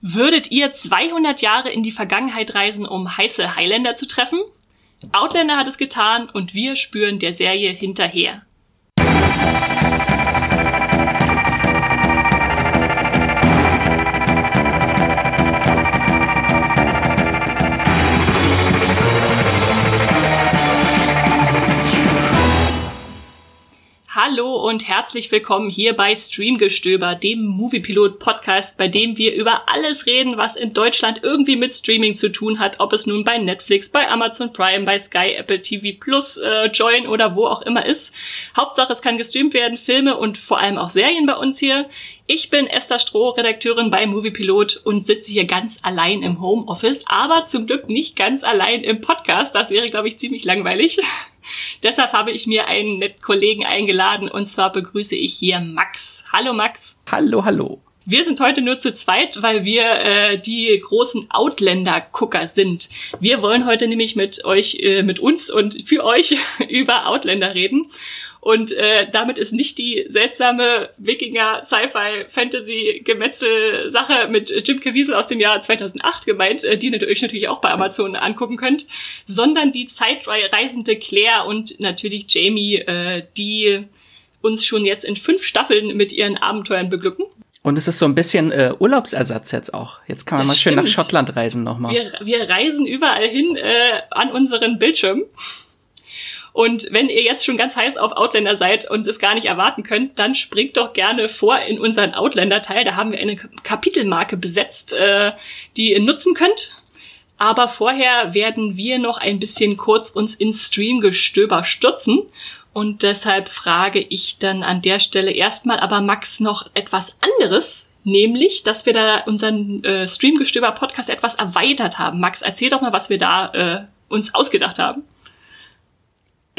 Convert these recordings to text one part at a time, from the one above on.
Würdet ihr 200 Jahre in die Vergangenheit reisen, um heiße Highlander zu treffen? Outlander hat es getan und wir spüren der Serie hinterher. Hallo und herzlich willkommen hier bei Streamgestöber, dem Moviepilot Podcast, bei dem wir über alles reden, was in Deutschland irgendwie mit Streaming zu tun hat, ob es nun bei Netflix, bei Amazon Prime, bei Sky, Apple TV Plus, äh, Join oder wo auch immer ist. Hauptsache es kann gestreamt werden, Filme und vor allem auch Serien bei uns hier. Ich bin Esther Stroh, Redakteurin bei Moviepilot und sitze hier ganz allein im Homeoffice, aber zum Glück nicht ganz allein im Podcast. Das wäre, glaube ich, ziemlich langweilig. Deshalb habe ich mir einen netten Kollegen eingeladen und zwar begrüße ich hier Max. Hallo Max. Hallo, hallo. Wir sind heute nur zu zweit, weil wir äh, die großen Outlander-Gucker sind. Wir wollen heute nämlich mit euch, äh, mit uns und für euch über Outlander reden. Und äh, damit ist nicht die seltsame Wikinger Sci-Fi Fantasy Gemetzel Sache mit Jim Caviezel aus dem Jahr 2008 gemeint, äh, die ihr euch natürlich auch bei Amazon angucken könnt, sondern die zeitreisende Claire und natürlich Jamie, äh, die uns schon jetzt in fünf Staffeln mit ihren Abenteuern beglücken. Und es ist so ein bisschen äh, Urlaubsersatz jetzt auch. Jetzt kann man das mal schön nach Schottland reisen nochmal. Wir, wir reisen überall hin äh, an unseren Bildschirm. Und wenn ihr jetzt schon ganz heiß auf Outlander seid und es gar nicht erwarten könnt, dann springt doch gerne vor in unseren Outlander-Teil. Da haben wir eine Kapitelmarke besetzt, äh, die ihr nutzen könnt. Aber vorher werden wir noch ein bisschen kurz uns ins Streamgestöber stürzen. Und deshalb frage ich dann an der Stelle erstmal aber Max noch etwas anderes, nämlich, dass wir da unseren äh, Streamgestöber-Podcast etwas erweitert haben. Max, erzähl doch mal, was wir da äh, uns ausgedacht haben.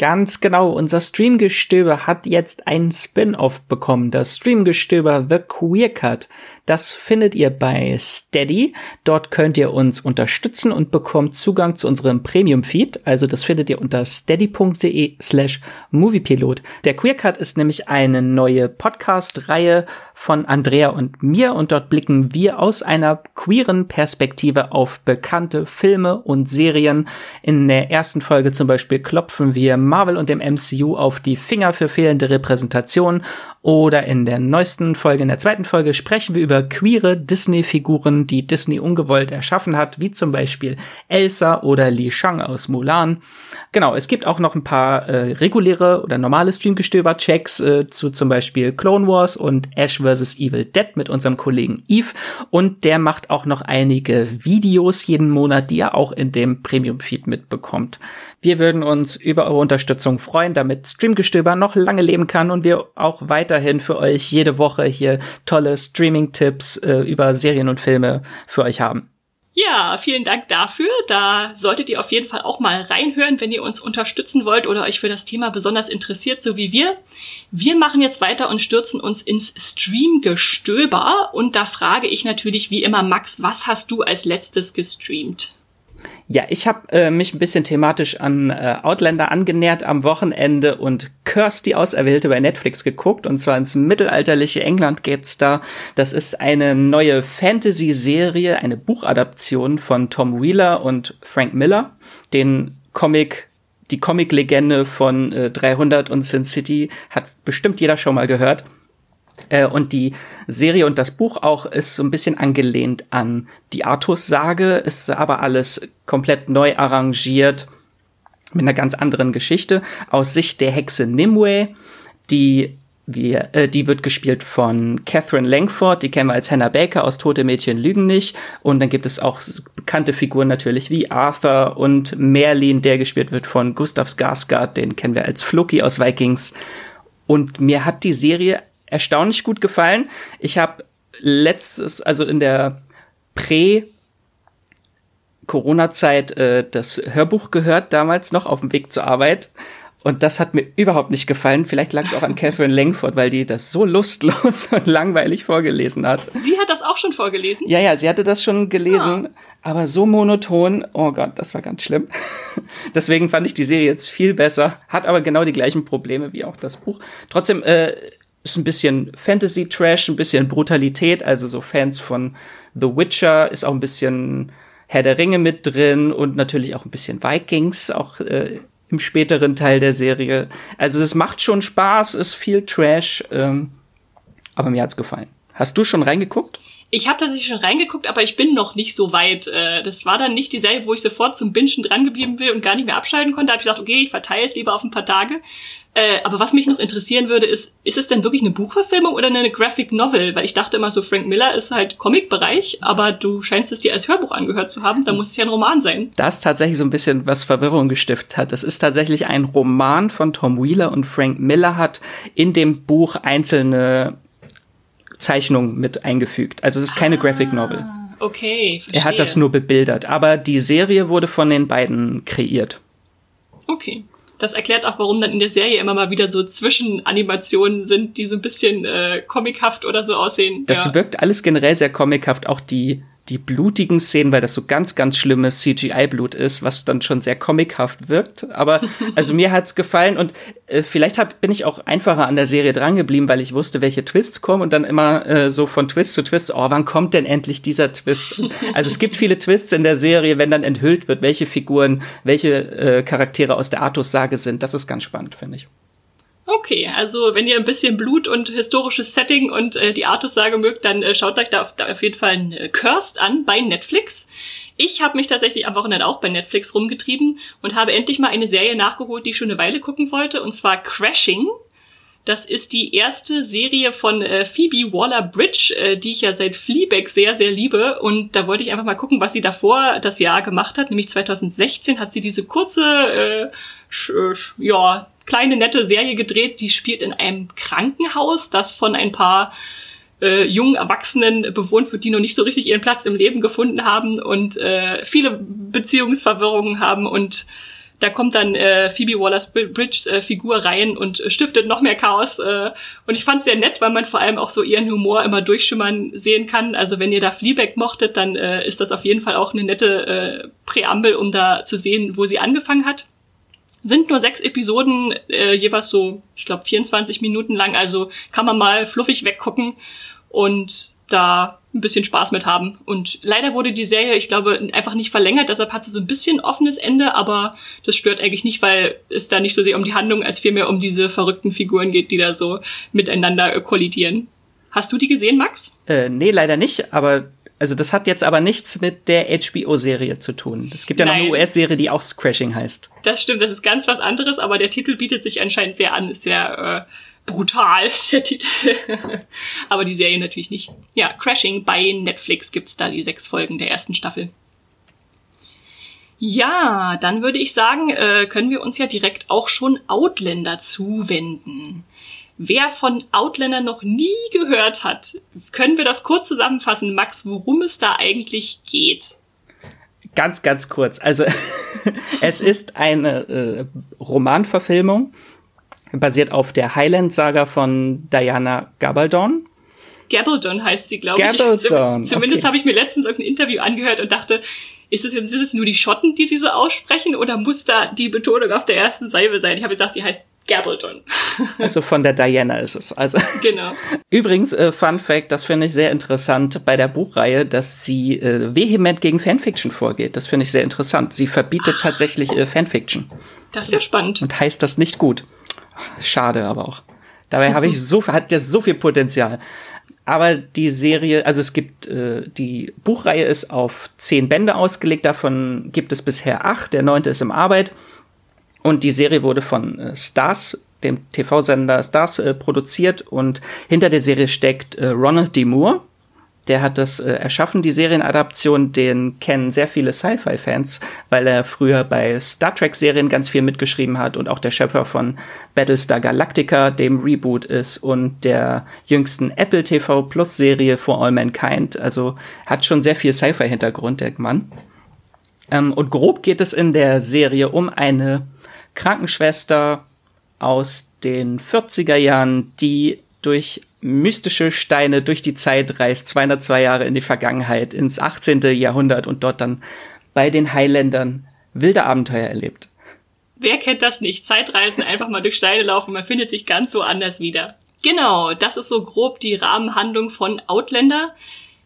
Ganz genau, unser Streamgestöber hat jetzt einen Spin-off bekommen, das Streamgestöber The Queer Cut. Das findet ihr bei Steady. Dort könnt ihr uns unterstützen und bekommt Zugang zu unserem Premium-Feed. Also das findet ihr unter steady.de slash moviepilot. Der Queer Cut ist nämlich eine neue Podcast-Reihe von Andrea und mir und dort blicken wir aus einer queeren Perspektive auf bekannte Filme und Serien. In der ersten Folge zum Beispiel klopfen wir Marvel und dem MCU auf die Finger für fehlende Repräsentation oder in der neuesten Folge, in der zweiten Folge, sprechen wir über queere Disney-Figuren, die Disney ungewollt erschaffen hat, wie zum Beispiel Elsa oder Li Shang aus Mulan. Genau, es gibt auch noch ein paar äh, reguläre oder normale Streamgestöber-Checks äh, zu zum Beispiel Clone Wars und Ash vs. Evil Dead mit unserem Kollegen Eve. Und der macht auch noch einige Videos jeden Monat, die er auch in dem Premium-Feed mitbekommt. Wir würden uns über eure Unterstützung freuen, damit Streamgestöber noch lange leben kann und wir auch weiterhin für euch jede Woche hier tolle Streaming-Tipps äh, über Serien und Filme für euch haben. Ja, vielen Dank dafür. Da solltet ihr auf jeden Fall auch mal reinhören, wenn ihr uns unterstützen wollt oder euch für das Thema besonders interessiert, so wie wir. Wir machen jetzt weiter und stürzen uns ins Streamgestöber. Und da frage ich natürlich wie immer, Max, was hast du als letztes gestreamt? Ja, ich habe äh, mich ein bisschen thematisch an äh, Outlander angenähert am Wochenende und Curse die Auserwählte bei Netflix geguckt. Und zwar ins mittelalterliche England geht's da. Das ist eine neue Fantasy-Serie, eine Buchadaption von Tom Wheeler und Frank Miller, den Comic die Comic-Legende von äh, 300 und Sin City hat bestimmt jeder schon mal gehört. Äh, und die Serie und das Buch auch ist so ein bisschen angelehnt an die Artus-Sage, ist aber alles komplett neu arrangiert mit einer ganz anderen Geschichte aus Sicht der Hexe Nimue, die wir, äh, die wird gespielt von Catherine Langford, die kennen wir als Hannah Baker aus Tote Mädchen lügen nicht. Und dann gibt es auch bekannte Figuren natürlich wie Arthur und Merlin, der gespielt wird von Gustav Skarsgård, den kennen wir als Floki aus Vikings. Und mir hat die Serie erstaunlich gut gefallen. Ich habe letztes, also in der Prä- Corona-Zeit äh, das Hörbuch gehört, damals noch auf dem Weg zur Arbeit. Und das hat mir überhaupt nicht gefallen. Vielleicht lag es auch an Catherine Langford, weil die das so lustlos und langweilig vorgelesen hat. Sie hat das auch schon vorgelesen? Ja, ja, sie hatte das schon gelesen, ja. aber so monoton. Oh Gott, das war ganz schlimm. Deswegen fand ich die Serie jetzt viel besser, hat aber genau die gleichen Probleme wie auch das Buch. Trotzdem, äh, ist ein bisschen Fantasy-Trash, ein bisschen Brutalität, also so Fans von The Witcher ist auch ein bisschen Herr der Ringe mit drin und natürlich auch ein bisschen Vikings, auch äh, im späteren Teil der Serie. Also es macht schon Spaß, ist viel Trash, ähm, aber mir hat's gefallen. Hast du schon reingeguckt? Ich habe tatsächlich schon reingeguckt, aber ich bin noch nicht so weit. Äh, das war dann nicht die Serie, wo ich sofort zum Bingen drangeblieben bin und gar nicht mehr abschalten konnte. Da habe ich gesagt, okay, ich verteile es lieber auf ein paar Tage. Äh, aber was mich noch interessieren würde, ist, ist es denn wirklich eine Buchverfilmung oder eine Graphic Novel? Weil ich dachte immer so, Frank Miller ist halt Comic-Bereich, aber du scheinst es dir als Hörbuch angehört zu haben, da muss es ja ein Roman sein. Das tatsächlich so ein bisschen was Verwirrung gestiftet hat. Das ist tatsächlich ein Roman von Tom Wheeler und Frank Miller hat in dem Buch einzelne Zeichnungen mit eingefügt. Also es ist keine ah, Graphic Novel. Okay. Verstehe. Er hat das nur bebildert, aber die Serie wurde von den beiden kreiert. Okay. Das erklärt auch, warum dann in der Serie immer mal wieder so Zwischenanimationen sind, die so ein bisschen äh, comichaft oder so aussehen. Das ja. wirkt alles generell sehr comichaft, auch die die blutigen Szenen, weil das so ganz, ganz schlimmes CGI-Blut ist, was dann schon sehr comichaft wirkt. Aber also mir hat's gefallen und äh, vielleicht hab, bin ich auch einfacher an der Serie drangeblieben, weil ich wusste, welche Twists kommen und dann immer äh, so von Twist zu Twist, oh, wann kommt denn endlich dieser Twist? Also es gibt viele Twists in der Serie, wenn dann enthüllt wird, welche Figuren, welche äh, Charaktere aus der Artus-Sage sind. Das ist ganz spannend, finde ich. Okay, also wenn ihr ein bisschen Blut und historisches Setting und äh, die Artus-Sage mögt, dann äh, schaut euch da auf, da auf jeden Fall ein äh, Cursed an bei Netflix. Ich habe mich tatsächlich am Wochenende auch bei Netflix rumgetrieben und habe endlich mal eine Serie nachgeholt, die ich schon eine Weile gucken wollte, und zwar Crashing. Das ist die erste Serie von äh, Phoebe Waller-Bridge, äh, die ich ja seit Fleabag sehr, sehr liebe. Und da wollte ich einfach mal gucken, was sie davor das Jahr gemacht hat. Nämlich 2016 hat sie diese kurze, äh, ja, kleine nette Serie gedreht, die spielt in einem Krankenhaus, das von ein paar äh, jungen Erwachsenen bewohnt wird, die noch nicht so richtig ihren Platz im Leben gefunden haben und äh, viele Beziehungsverwirrungen haben und da kommt dann äh, Phoebe Waller-Bridges äh, Figur rein und stiftet noch mehr Chaos. Äh, und ich fand es sehr nett, weil man vor allem auch so ihren Humor immer durchschimmern sehen kann. Also wenn ihr da Fleabag mochtet, dann äh, ist das auf jeden Fall auch eine nette äh, Präambel, um da zu sehen, wo sie angefangen hat. Sind nur sechs Episoden, äh, jeweils so, ich glaube, 24 Minuten lang, also kann man mal fluffig weggucken und da ein bisschen Spaß mit haben. Und leider wurde die Serie, ich glaube, einfach nicht verlängert, deshalb hat sie so ein bisschen offenes Ende, aber das stört eigentlich nicht, weil es da nicht so sehr um die Handlung als vielmehr um diese verrückten Figuren geht, die da so miteinander kollidieren. Hast du die gesehen, Max? Äh, nee, leider nicht, aber also das hat jetzt aber nichts mit der HBO-Serie zu tun. Es gibt ja Nein. noch eine US-Serie, die auch Crashing heißt. Das stimmt, das ist ganz was anderes, aber der Titel bietet sich anscheinend sehr an, ist sehr äh, brutal, der Titel. aber die Serie natürlich nicht. Ja, Crashing bei Netflix gibt's da die sechs Folgen der ersten Staffel. Ja, dann würde ich sagen, äh, können wir uns ja direkt auch schon Outlander zuwenden. Wer von Outlander noch nie gehört hat, können wir das kurz zusammenfassen, Max, worum es da eigentlich geht? Ganz, ganz kurz. Also es ist eine äh, Romanverfilmung, basiert auf der Highland-Saga von Diana Gabaldon. Gabaldon heißt sie, glaube ich. Gabaldon. Zumindest okay. habe ich mir letztens irgendein Interview angehört und dachte, ist es jetzt ist es nur die Schotten, die sie so aussprechen, oder muss da die Betonung auf der ersten Salve sein? Ich habe gesagt, sie heißt Gabaldon. also von der Diana ist es. Also genau. Übrigens, äh, Fun Fact, das finde ich sehr interessant bei der Buchreihe, dass sie äh, vehement gegen Fanfiction vorgeht. Das finde ich sehr interessant. Sie verbietet Ach. tatsächlich äh, Fanfiction. Das ist ja spannend. Und heißt das nicht gut. Schade aber auch. Dabei habe ich so hat der so viel Potenzial. Aber die Serie, also es gibt äh, die Buchreihe ist auf zehn Bände ausgelegt. Davon gibt es bisher acht. Der neunte ist im Arbeit. Und die Serie wurde von äh, Stars, dem TV-Sender Stars, äh, produziert und hinter der Serie steckt äh, Ronald D. Moore. Der hat das äh, erschaffen, die Serienadaption. Den kennen sehr viele Sci-Fi-Fans, weil er früher bei Star Trek-Serien ganz viel mitgeschrieben hat und auch der Schöpfer von Battlestar Galactica, dem Reboot ist, und der jüngsten Apple TV Plus-Serie For All Mankind. Also hat schon sehr viel Sci-Fi-Hintergrund, der Mann. Ähm, und grob geht es in der Serie um eine Krankenschwester aus den 40er Jahren, die durch mystische Steine durch die Zeit reist, 202 Jahre in die Vergangenheit, ins 18. Jahrhundert und dort dann bei den Highlandern wilde Abenteuer erlebt. Wer kennt das nicht? Zeitreisen, einfach mal durch Steine laufen, man findet sich ganz so anders wieder. Genau, das ist so grob die Rahmenhandlung von Outlander.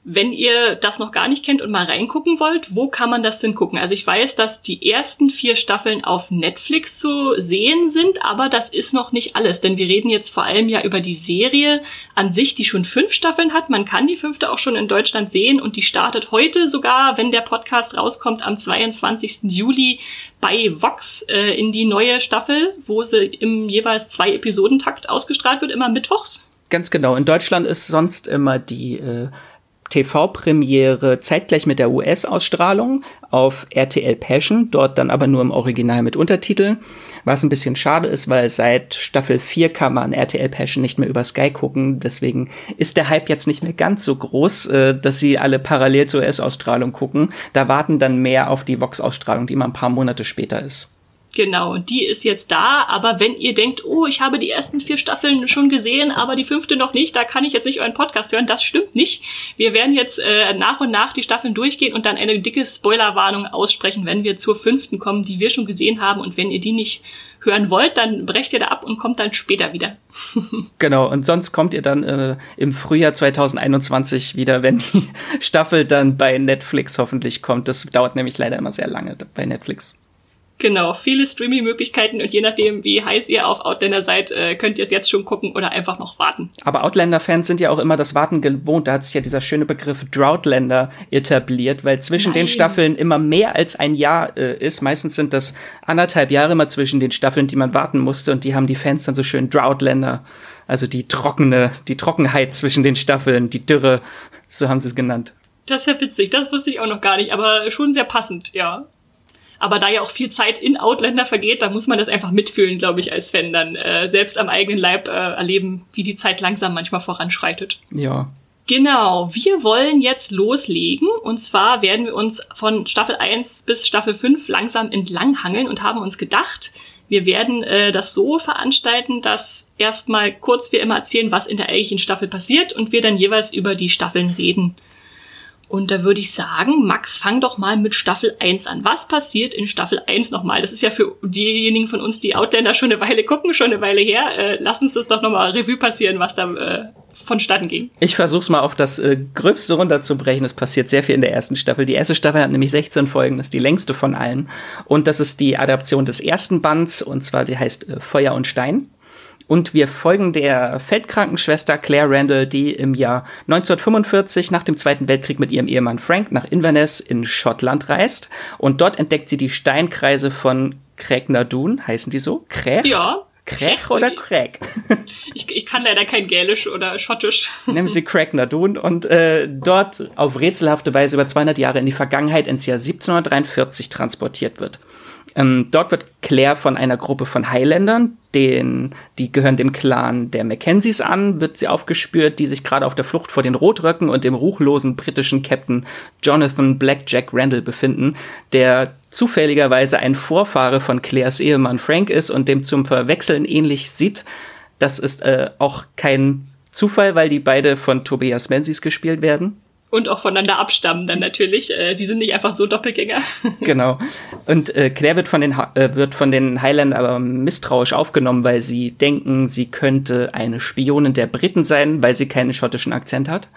Wenn ihr das noch gar nicht kennt und mal reingucken wollt, wo kann man das denn gucken? Also ich weiß, dass die ersten vier Staffeln auf Netflix zu sehen sind, aber das ist noch nicht alles, denn wir reden jetzt vor allem ja über die Serie an sich, die schon fünf Staffeln hat. Man kann die fünfte auch schon in Deutschland sehen und die startet heute sogar, wenn der Podcast rauskommt, am 22. Juli bei Vox äh, in die neue Staffel, wo sie im jeweils zwei Episodentakt ausgestrahlt wird, immer mittwochs. Ganz genau. In Deutschland ist sonst immer die äh TV-Premiere zeitgleich mit der US-Ausstrahlung auf RTL Passion, dort dann aber nur im Original mit Untertiteln. Was ein bisschen schade ist, weil seit Staffel 4 kann man RTL Passion nicht mehr über Sky gucken. Deswegen ist der Hype jetzt nicht mehr ganz so groß, äh, dass sie alle parallel zur US-Ausstrahlung gucken. Da warten dann mehr auf die Vox-Ausstrahlung, die immer ein paar Monate später ist. Genau, die ist jetzt da, aber wenn ihr denkt, oh, ich habe die ersten vier Staffeln schon gesehen, aber die fünfte noch nicht, da kann ich jetzt nicht euren Podcast hören, das stimmt nicht. Wir werden jetzt äh, nach und nach die Staffeln durchgehen und dann eine dicke Spoilerwarnung aussprechen, wenn wir zur fünften kommen, die wir schon gesehen haben und wenn ihr die nicht hören wollt, dann brecht ihr da ab und kommt dann später wieder. genau, und sonst kommt ihr dann äh, im Frühjahr 2021 wieder, wenn die Staffel dann bei Netflix hoffentlich kommt. Das dauert nämlich leider immer sehr lange bei Netflix. Genau, viele Streaming-Möglichkeiten und je nachdem, wie heiß ihr auf Outlander seid, äh, könnt ihr es jetzt schon gucken oder einfach noch warten. Aber Outlander-Fans sind ja auch immer das Warten gewohnt. Da hat sich ja dieser schöne Begriff Droughtlander etabliert, weil zwischen Nein. den Staffeln immer mehr als ein Jahr äh, ist. Meistens sind das anderthalb Jahre immer zwischen den Staffeln, die man warten musste und die haben die Fans dann so schön Droughtlander. Also die trockene, die Trockenheit zwischen den Staffeln, die Dürre, so haben sie es genannt. Das ist ja witzig, das wusste ich auch noch gar nicht, aber schon sehr passend, ja. Aber da ja auch viel Zeit in Outlander vergeht, da muss man das einfach mitfühlen, glaube ich, als Fan dann äh, selbst am eigenen Leib äh, erleben, wie die Zeit langsam manchmal voranschreitet. Ja. Genau, wir wollen jetzt loslegen und zwar werden wir uns von Staffel 1 bis Staffel 5 langsam entlanghangeln und haben uns gedacht, wir werden äh, das so veranstalten, dass erstmal kurz wir immer erzählen, was in der eigentlichen Staffel passiert und wir dann jeweils über die Staffeln reden. Und da würde ich sagen, Max, fang doch mal mit Staffel 1 an. Was passiert in Staffel 1 nochmal? Das ist ja für diejenigen von uns, die Outlander schon eine Weile gucken, schon eine Weile her. Äh, lass uns das doch nochmal Revue passieren, was da äh, vonstatten ging. Ich versuch's mal auf das äh, Gröbste runterzubrechen. Es passiert sehr viel in der ersten Staffel. Die erste Staffel hat nämlich 16 Folgen, das ist die längste von allen. Und das ist die Adaption des ersten Bands, und zwar die heißt äh, Feuer und Stein. Und wir folgen der Feldkrankenschwester Claire Randall, die im Jahr 1945 nach dem Zweiten Weltkrieg mit ihrem Ehemann Frank nach Inverness in Schottland reist. Und dort entdeckt sie die Steinkreise von Craignadoon, heißen die so? Craig? Ja. Craig oder Craig? Ich, ich kann leider kein Gälisch oder Schottisch. Nehmen Sie Craignadoon und äh, dort auf rätselhafte Weise über 200 Jahre in die Vergangenheit ins Jahr 1743 transportiert wird. Ähm, dort wird Claire von einer Gruppe von Highlandern, den, die gehören dem Clan der Mackenzies an, wird sie aufgespürt, die sich gerade auf der Flucht vor den Rotröcken und dem ruchlosen britischen Captain Jonathan Blackjack Randall befinden, der zufälligerweise ein Vorfahre von Claires Ehemann Frank ist und dem zum Verwechseln ähnlich sieht. Das ist äh, auch kein Zufall, weil die beide von Tobias Menzies gespielt werden und auch voneinander abstammen dann natürlich. Äh, die sind nicht einfach so Doppelgänger. genau. Und äh, Claire wird von den äh, wird von den Highlandern aber misstrauisch aufgenommen, weil sie denken, sie könnte eine Spionin der Briten sein, weil sie keinen schottischen Akzent hat.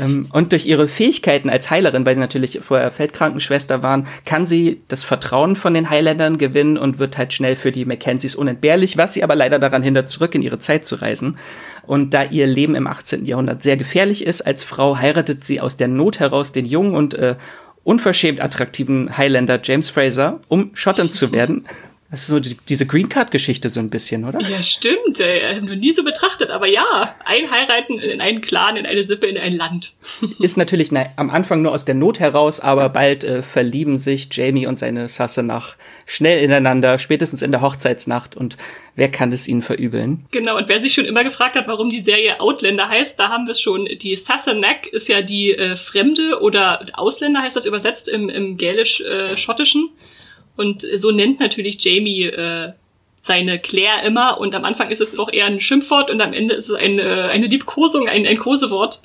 Ähm, und durch ihre Fähigkeiten als Heilerin, weil sie natürlich vorher Feldkrankenschwester waren, kann sie das Vertrauen von den Highlandern gewinnen und wird halt schnell für die Mackenzies unentbehrlich, was sie aber leider daran hindert, zurück in ihre Zeit zu reisen. Und da ihr Leben im 18. Jahrhundert sehr gefährlich ist, als Frau heiratet sie aus der Not heraus den jungen und äh, unverschämt attraktiven Highlander James Fraser, um Schotten zu werden. Das ist so die, diese Green Card-Geschichte so ein bisschen, oder? Ja, stimmt. Ey. Ich noch nie so betrachtet. Aber ja, einheiraten in einen Clan, in eine Sippe, in ein Land. ist natürlich na, am Anfang nur aus der Not heraus, aber bald äh, verlieben sich Jamie und seine Sasse nach schnell ineinander, spätestens in der Hochzeitsnacht. Und wer kann es ihnen verübeln? Genau, und wer sich schon immer gefragt hat, warum die Serie Outlander heißt, da haben wir es schon. Die Sassenach ist ja die äh, Fremde oder Ausländer heißt das übersetzt im, im gälisch-schottischen. Äh, und so nennt natürlich Jamie äh, seine Claire immer. Und am Anfang ist es noch eher ein Schimpfwort und am Ende ist es eine, äh, eine Liebkosung, ein, ein Kosewort.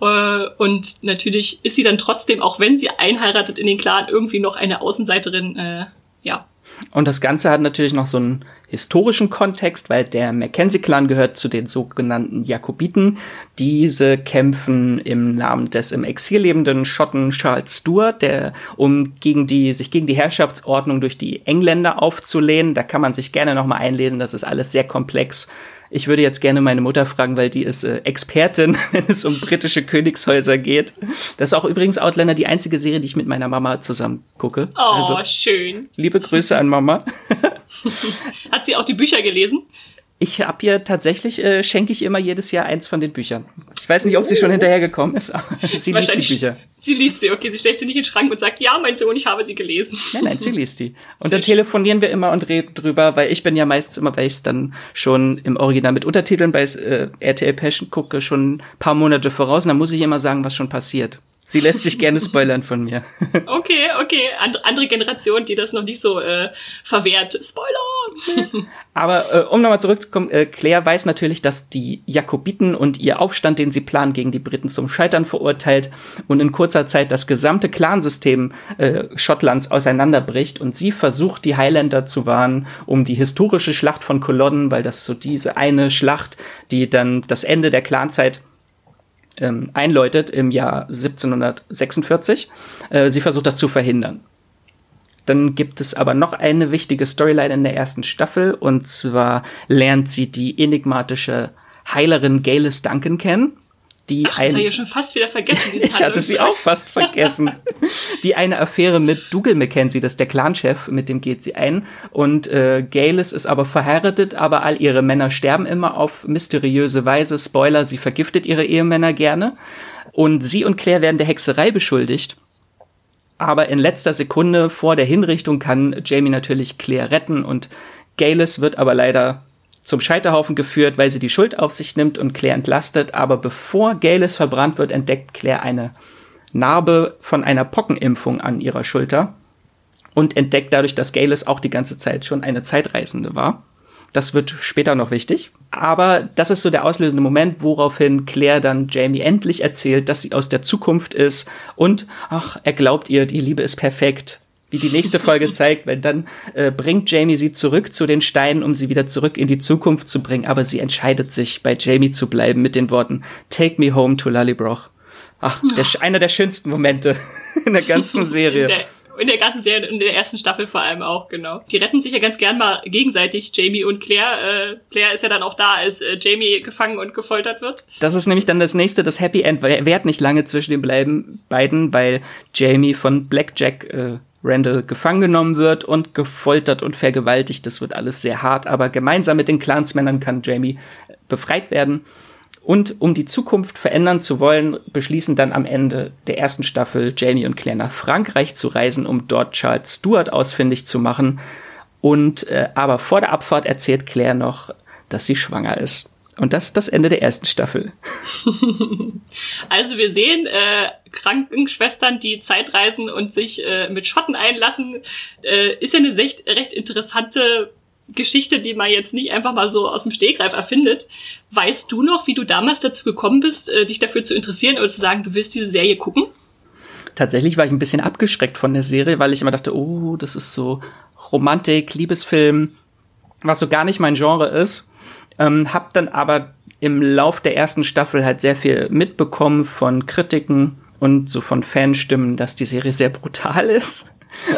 Äh, und natürlich ist sie dann trotzdem, auch wenn sie einheiratet in den Clan, irgendwie noch eine Außenseiterin, äh, ja. Und das Ganze hat natürlich noch so einen historischen Kontext, weil der Mackenzie-Clan gehört zu den sogenannten Jakobiten. Diese kämpfen im Namen des im Exil lebenden Schotten Charles Stuart, der, um gegen die, sich gegen die Herrschaftsordnung durch die Engländer aufzulehnen. Da kann man sich gerne nochmal einlesen, das ist alles sehr komplex. Ich würde jetzt gerne meine Mutter fragen, weil die ist äh, Expertin, wenn es um britische Königshäuser geht. Das ist auch übrigens Outlander die einzige Serie, die ich mit meiner Mama zusammen gucke. Oh, also, schön. Liebe Grüße an Mama. Hat sie auch die Bücher gelesen? Ich habe ihr tatsächlich, äh, schenke ich immer jedes Jahr eins von den Büchern. Ich weiß nicht, ob sie schon hinterhergekommen ist, aber sie liest die Bücher. Sie liest sie, okay. Sie stellt sie nicht in den Schrank und sagt, ja, mein Sohn, ich habe sie gelesen. Nein, nein, sie liest die. Und dann telefonieren wir immer und reden drüber, weil ich bin ja meistens immer, weil ich es dann schon im Original mit Untertiteln bei äh, RTL Passion gucke, schon ein paar Monate voraus. Und dann muss ich immer sagen, was schon passiert. Sie lässt sich gerne spoilern von mir. Okay, okay. And andere Generation, die das noch nicht so äh, verwehrt. Spoiler! Aber äh, um nochmal zurückzukommen, äh, Claire weiß natürlich, dass die Jakobiten und ihr Aufstand, den sie planen, gegen die Briten zum Scheitern verurteilt und in kurzer Zeit das gesamte Clansystem äh, Schottlands auseinanderbricht und sie versucht, die Highlander zu warnen, um die historische Schlacht von Culloden, weil das so diese eine Schlacht, die dann das Ende der Clanzeit ähm, einläutet im Jahr 1746. Äh, sie versucht das zu verhindern. Dann gibt es aber noch eine wichtige Storyline in der ersten Staffel und zwar lernt sie die enigmatische Heilerin Galis Duncan kennen die Ach, das habe ich ja schon fast wieder vergessen. ich hatte sie auch fast vergessen. die eine Affäre mit Dougal Mackenzie, das ist der Clanchef, mit dem geht sie ein. Und äh, Galis ist aber verheiratet, aber all ihre Männer sterben immer auf mysteriöse Weise. Spoiler, sie vergiftet ihre Ehemänner gerne. Und sie und Claire werden der Hexerei beschuldigt. Aber in letzter Sekunde vor der Hinrichtung kann Jamie natürlich Claire retten und Galis wird aber leider zum Scheiterhaufen geführt, weil sie die Schuld auf sich nimmt und Claire entlastet. Aber bevor Galis verbrannt wird, entdeckt Claire eine Narbe von einer Pockenimpfung an ihrer Schulter und entdeckt dadurch, dass Galis auch die ganze Zeit schon eine Zeitreisende war. Das wird später noch wichtig. Aber das ist so der auslösende Moment, woraufhin Claire dann Jamie endlich erzählt, dass sie aus der Zukunft ist und, ach, er glaubt ihr, die Liebe ist perfekt wie die nächste Folge zeigt, weil dann äh, bringt Jamie sie zurück zu den Steinen, um sie wieder zurück in die Zukunft zu bringen. Aber sie entscheidet sich, bei Jamie zu bleiben mit den Worten Take me home to Lallybroch. Ach, der, einer der schönsten Momente in der ganzen Serie. In der, in der ganzen Serie, in der ersten Staffel vor allem auch, genau. Die retten sich ja ganz gern mal gegenseitig, Jamie und Claire. Äh, Claire ist ja dann auch da, als äh, Jamie gefangen und gefoltert wird. Das ist nämlich dann das nächste, das Happy End. Währt nicht lange zwischen den beiden, weil Jamie von Blackjack äh, Randall gefangen genommen wird und gefoltert und vergewaltigt. Das wird alles sehr hart, aber gemeinsam mit den Clansmännern kann Jamie befreit werden. Und um die Zukunft verändern zu wollen, beschließen dann am Ende der ersten Staffel Jamie und Claire nach Frankreich zu reisen, um dort Charles Stuart ausfindig zu machen. Und äh, aber vor der Abfahrt erzählt Claire noch, dass sie schwanger ist. Und das ist das Ende der ersten Staffel. also wir sehen äh, Krankenschwestern, die Zeitreisen und sich äh, mit Schotten einlassen. Äh, ist ja eine recht, recht interessante Geschichte, die man jetzt nicht einfach mal so aus dem Stegreif erfindet. Weißt du noch, wie du damals dazu gekommen bist, äh, dich dafür zu interessieren oder zu sagen, du willst diese Serie gucken? Tatsächlich war ich ein bisschen abgeschreckt von der Serie, weil ich immer dachte, oh, das ist so Romantik, Liebesfilm, was so gar nicht mein Genre ist. Ähm, hab dann aber im Lauf der ersten Staffel halt sehr viel mitbekommen von Kritiken und so von Fanstimmen, dass die Serie sehr brutal ist.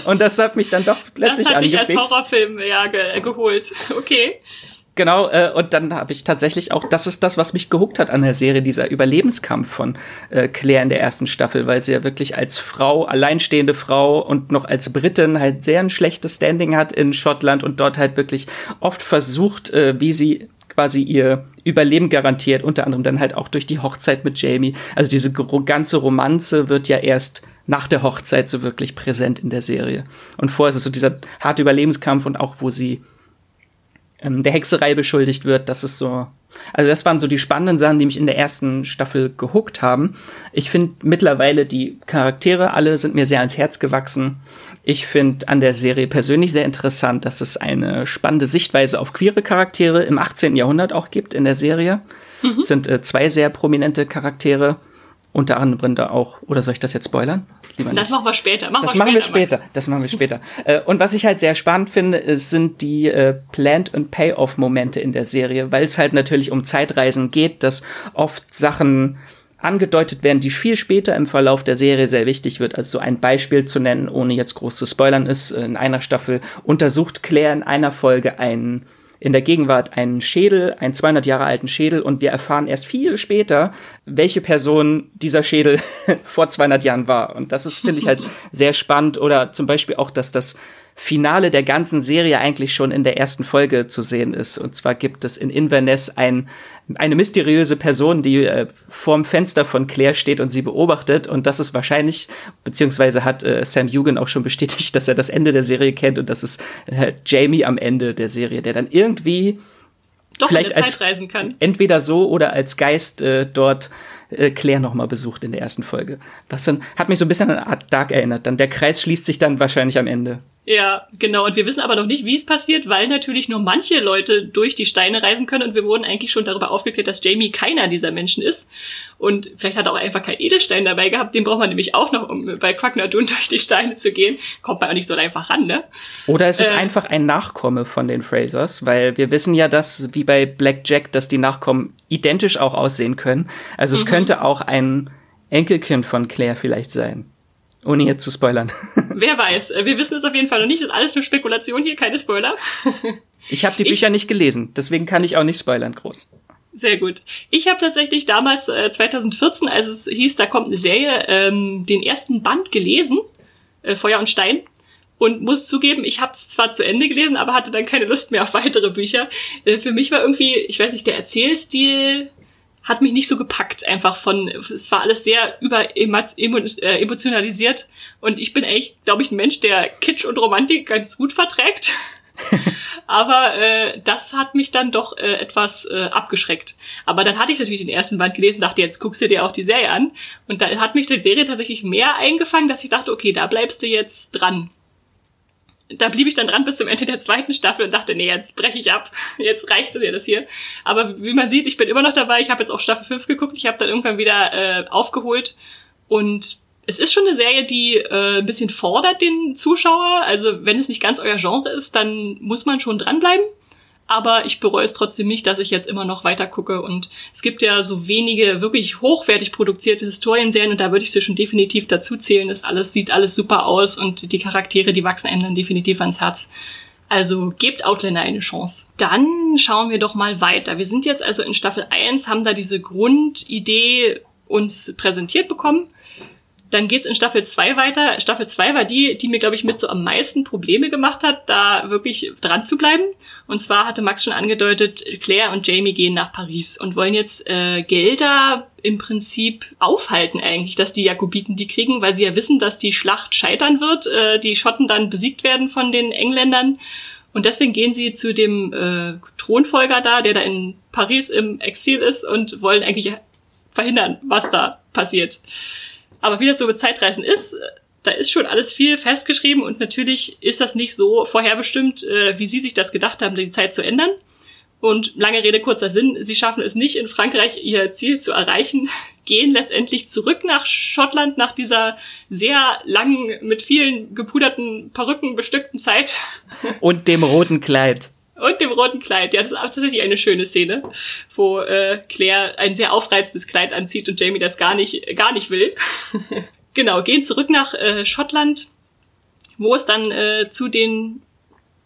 Und das hat mich dann doch plötzlich das hat angefixt. dich als Horrorfilm ja ge geholt. Okay. Genau, äh, und dann habe ich tatsächlich auch, das ist das, was mich gehuckt hat an der Serie, dieser Überlebenskampf von äh, Claire in der ersten Staffel, weil sie ja wirklich als Frau, alleinstehende Frau und noch als Britin halt sehr ein schlechtes Standing hat in Schottland und dort halt wirklich oft versucht, äh, wie sie quasi ihr Überleben garantiert, unter anderem dann halt auch durch die Hochzeit mit Jamie. Also diese ganze Romanze wird ja erst nach der Hochzeit so wirklich präsent in der Serie. Und vorher ist es so dieser harte Überlebenskampf und auch, wo sie ähm, der Hexerei beschuldigt wird, das ist so. Also das waren so die spannenden Sachen, die mich in der ersten Staffel gehuckt haben. Ich finde mittlerweile die Charaktere alle sind mir sehr ans Herz gewachsen. Ich finde an der Serie persönlich sehr interessant, dass es eine spannende Sichtweise auf queere Charaktere im 18. Jahrhundert auch gibt in der Serie. Mhm. Es sind äh, zwei sehr prominente Charaktere, unter anderem da auch, oder soll ich das jetzt spoilern? Lieber das nicht. machen wir später. Machen das wir machen wir später, später. Das machen wir später. Äh, und was ich halt sehr spannend finde, ist, sind die äh, Plant- und Payoff-Momente in der Serie, weil es halt natürlich um Zeitreisen geht, dass oft Sachen angedeutet werden, die viel später im Verlauf der Serie sehr wichtig wird. Also so ein Beispiel zu nennen, ohne jetzt groß zu spoilern, ist in einer Staffel untersucht Claire in einer Folge einen in der Gegenwart einen Schädel, einen 200 Jahre alten Schädel und wir erfahren erst viel später, welche Person dieser Schädel vor 200 Jahren war. Und das ist, finde ich halt sehr spannend oder zum Beispiel auch, dass das Finale der ganzen Serie eigentlich schon in der ersten Folge zu sehen ist. Und zwar gibt es in Inverness ein, eine mysteriöse Person, die äh, vorm Fenster von Claire steht und sie beobachtet. Und das ist wahrscheinlich, beziehungsweise hat äh, Sam Hugan auch schon bestätigt, dass er das Ende der Serie kennt. Und das ist äh, Jamie am Ende der Serie, der dann irgendwie Doch vielleicht als Zeit reisen kann. entweder so oder als Geist äh, dort äh, Claire noch mal besucht in der ersten Folge. Was dann hat mich so ein bisschen an Art Dark erinnert. Dann der Kreis schließt sich dann wahrscheinlich am Ende. Ja, genau. Und wir wissen aber noch nicht, wie es passiert, weil natürlich nur manche Leute durch die Steine reisen können und wir wurden eigentlich schon darüber aufgeklärt, dass Jamie keiner dieser Menschen ist. Und vielleicht hat er auch einfach kein Edelstein dabei gehabt. Den braucht man nämlich auch noch, um bei Quacknadun durch die Steine zu gehen. Kommt man auch nicht so einfach ran, ne? Oder es ist Äh. einfach ein Nachkomme von den Frasers, weil wir wissen ja, dass wie bei Black Jack, dass die Nachkommen identisch auch aussehen können. Also es könnte auch ein Enkelkind von Claire vielleicht sein. Ohne jetzt zu spoilern. Wer weiß. Äh, Wir wissen es auf jeden Fall noch nicht. Das ist alles nur Spekulation hier, keine Spoiler. Ich habe die Ich- Bücher nicht gelesen, deswegen kann ich auch nicht spoilern groß. Sehr gut. Ich habe tatsächlich damals, äh, 2014, als es hieß, da kommt eine Serie, ähm, den ersten Band gelesen, äh, Feuer und Stein. Und muss zugeben, ich habe es zwar zu Ende gelesen, aber hatte dann keine Lust mehr auf weitere Bücher. Äh, für mich war irgendwie, ich weiß nicht, der Erzählstil hat mich nicht so gepackt, einfach von, es war alles sehr über äh, emotionalisiert. Und ich bin eigentlich, glaube ich, ein Mensch, der Kitsch und Romantik ganz gut verträgt. Aber äh, das hat mich dann doch äh, etwas äh, abgeschreckt. Aber dann hatte ich natürlich den ersten Band gelesen, dachte, jetzt guckst du dir auch die Serie an. Und da hat mich die Serie tatsächlich mehr eingefangen, dass ich dachte, okay, da bleibst du jetzt dran. Da blieb ich dann dran bis zum Ende der zweiten Staffel und dachte, nee, jetzt breche ich ab. Jetzt reicht dir das hier. Aber wie man sieht, ich bin immer noch dabei. Ich habe jetzt auch Staffel 5 geguckt. Ich habe dann irgendwann wieder äh, aufgeholt. Und es ist schon eine Serie, die äh, ein bisschen fordert den Zuschauer. Also wenn es nicht ganz euer Genre ist, dann muss man schon dranbleiben. Aber ich bereue es trotzdem nicht, dass ich jetzt immer noch weiter gucke. Und es gibt ja so wenige wirklich hochwertig produzierte Historienserien und da würde ich sie schon definitiv dazu zählen. Das alles sieht alles super aus und die Charaktere, die wachsen einem dann definitiv ans Herz. Also gebt Outlander eine Chance. Dann schauen wir doch mal weiter. Wir sind jetzt also in Staffel 1, haben da diese Grundidee uns präsentiert bekommen. Dann geht's in Staffel 2 weiter. Staffel 2 war die, die mir, glaube ich, mit so am meisten Probleme gemacht hat, da wirklich dran zu bleiben. Und zwar hatte Max schon angedeutet, Claire und Jamie gehen nach Paris und wollen jetzt äh, Gelder im Prinzip aufhalten eigentlich, dass die Jakobiten die kriegen, weil sie ja wissen, dass die Schlacht scheitern wird, äh, die Schotten dann besiegt werden von den Engländern. Und deswegen gehen sie zu dem äh, Thronfolger da, der da in Paris im Exil ist und wollen eigentlich verhindern, was da passiert. Aber wie das so mit Zeitreisen ist, da ist schon alles viel festgeschrieben und natürlich ist das nicht so vorherbestimmt, äh, wie Sie sich das gedacht haben, die Zeit zu ändern. Und lange Rede, kurzer Sinn, Sie schaffen es nicht in Frankreich, Ihr Ziel zu erreichen, gehen letztendlich zurück nach Schottland nach dieser sehr langen, mit vielen gepuderten Perücken bestückten Zeit Und dem roten Kleid. Und dem roten Kleid. Ja, das ist tatsächlich eine schöne Szene, wo äh, Claire ein sehr aufreizendes Kleid anzieht und Jamie das gar nicht, gar nicht will. genau, gehen zurück nach äh, Schottland, wo es dann äh, zu den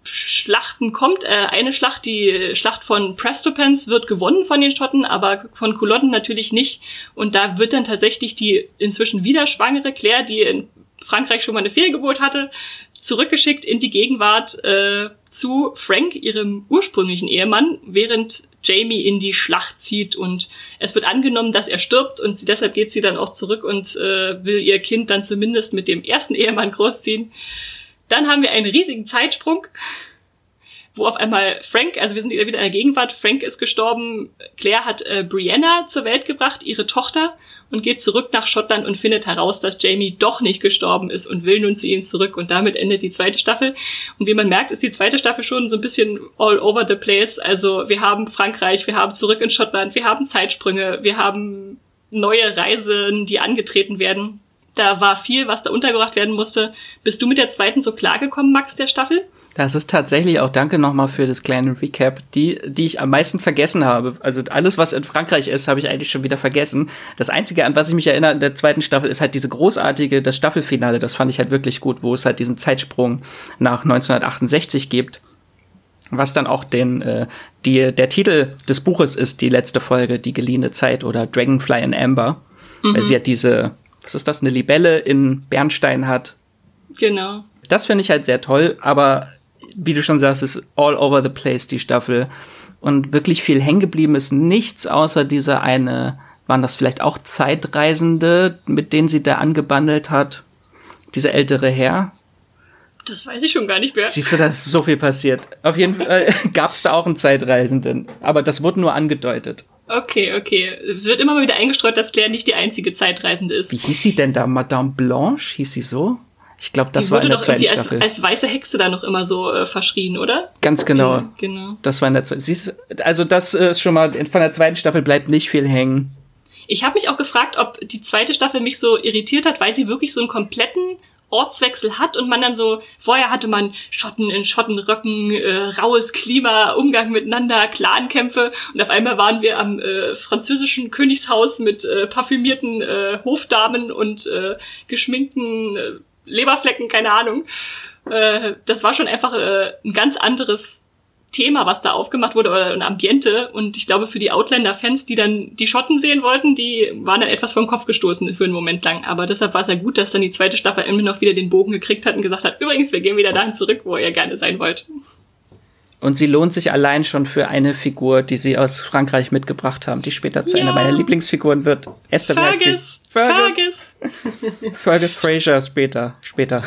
Schlachten kommt. Äh, eine Schlacht, die Schlacht von Prestopens, wird gewonnen von den Schotten, aber von Culloden natürlich nicht. Und da wird dann tatsächlich die inzwischen wieder schwangere Claire, die in Frankreich schon mal eine Fehlgeburt hatte, zurückgeschickt in die Gegenwart äh, zu Frank, ihrem ursprünglichen Ehemann, während Jamie in die Schlacht zieht und es wird angenommen, dass er stirbt und sie, deshalb geht sie dann auch zurück und äh, will ihr Kind dann zumindest mit dem ersten Ehemann großziehen. Dann haben wir einen riesigen Zeitsprung, wo auf einmal Frank, also wir sind wieder in der Gegenwart, Frank ist gestorben, Claire hat äh, Brianna zur Welt gebracht, ihre Tochter, und geht zurück nach Schottland und findet heraus, dass Jamie doch nicht gestorben ist und will nun zu ihm zurück. Und damit endet die zweite Staffel. Und wie man merkt, ist die zweite Staffel schon so ein bisschen all over the place. Also wir haben Frankreich, wir haben zurück in Schottland, wir haben Zeitsprünge, wir haben neue Reisen, die angetreten werden. Da war viel, was da untergebracht werden musste. Bist du mit der zweiten so klargekommen, Max, der Staffel? Das ist tatsächlich auch danke nochmal für das kleine Recap, die, die ich am meisten vergessen habe. Also alles, was in Frankreich ist, habe ich eigentlich schon wieder vergessen. Das Einzige, an was ich mich erinnere in der zweiten Staffel, ist halt diese großartige, das Staffelfinale. Das fand ich halt wirklich gut, wo es halt diesen Zeitsprung nach 1968 gibt. Was dann auch den, äh, die, der Titel des Buches ist, die letzte Folge, die geliehene Zeit oder Dragonfly in Amber. Mhm. Weil sie hat diese, was ist das, eine Libelle in Bernstein hat. Genau. Das finde ich halt sehr toll, aber wie du schon sagst, ist all over the place, die Staffel. Und wirklich viel hängen geblieben ist nichts außer dieser eine, waren das vielleicht auch Zeitreisende, mit denen sie da angebandelt hat? Dieser ältere Herr? Das weiß ich schon gar nicht mehr. Siehst du, da ist so viel passiert. Auf jeden Fall gab es da auch einen Zeitreisenden. Aber das wurde nur angedeutet. Okay, okay. Es wird immer mal wieder eingestreut, dass Claire nicht die einzige Zeitreisende ist. Wie hieß sie denn da? Madame Blanche? Hieß sie so? Ich glaube, das die war in der zweiten Staffel. Als, als weiße Hexe da noch immer so äh, verschrien, oder? Ganz genau. Ja, genau. Das war in der zweiten. Also das ist schon mal von der zweiten Staffel bleibt nicht viel hängen. Ich habe mich auch gefragt, ob die zweite Staffel mich so irritiert hat, weil sie wirklich so einen kompletten Ortswechsel hat und man dann so, vorher hatte man Schotten in Schottenröcken, äh, raues Klima, Umgang miteinander, Clankämpfe und auf einmal waren wir am äh, französischen Königshaus mit äh, parfümierten äh, Hofdamen und äh, geschminkten äh, Leberflecken, keine Ahnung. Äh, das war schon einfach äh, ein ganz anderes Thema, was da aufgemacht wurde, oder ein Ambiente. Und ich glaube, für die Outlander-Fans, die dann die Schotten sehen wollten, die waren dann etwas vom Kopf gestoßen für einen Moment lang. Aber deshalb war es ja gut, dass dann die zweite Staffel immer noch wieder den Bogen gekriegt hat und gesagt hat, übrigens, wir gehen wieder dahin zurück, wo ihr gerne sein wollt. Und sie lohnt sich allein schon für eine Figur, die sie aus Frankreich mitgebracht haben, die später zu ja. einer meiner Lieblingsfiguren wird. Esther Fergus. Fergus. Fergus. Fergus Fraser später. Später.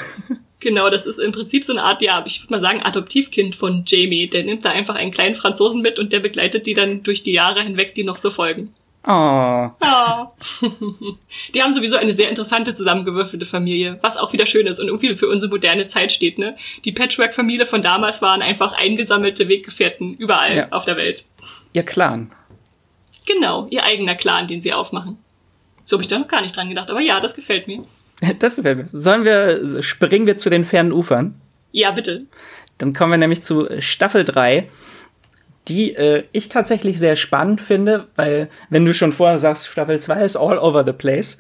Genau, das ist im Prinzip so eine Art, ja, ich würde mal sagen, Adoptivkind von Jamie. Der nimmt da einfach einen kleinen Franzosen mit und der begleitet die dann durch die Jahre hinweg, die noch so folgen. Oh. oh. Die haben sowieso eine sehr interessante zusammengewürfelte Familie, was auch wieder schön ist und irgendwie für unsere moderne Zeit steht, ne? Die Patchwork-Familie von damals waren einfach eingesammelte Weggefährten überall ja. auf der Welt. Ihr Clan. Genau, ihr eigener Clan, den sie aufmachen. So habe ich da noch gar nicht dran gedacht, aber ja, das gefällt mir. Das gefällt mir. Sollen wir, springen wir zu den fernen Ufern? Ja, bitte. Dann kommen wir nämlich zu Staffel 3, die äh, ich tatsächlich sehr spannend finde, weil wenn du schon vorher sagst, Staffel 2 ist all over the place,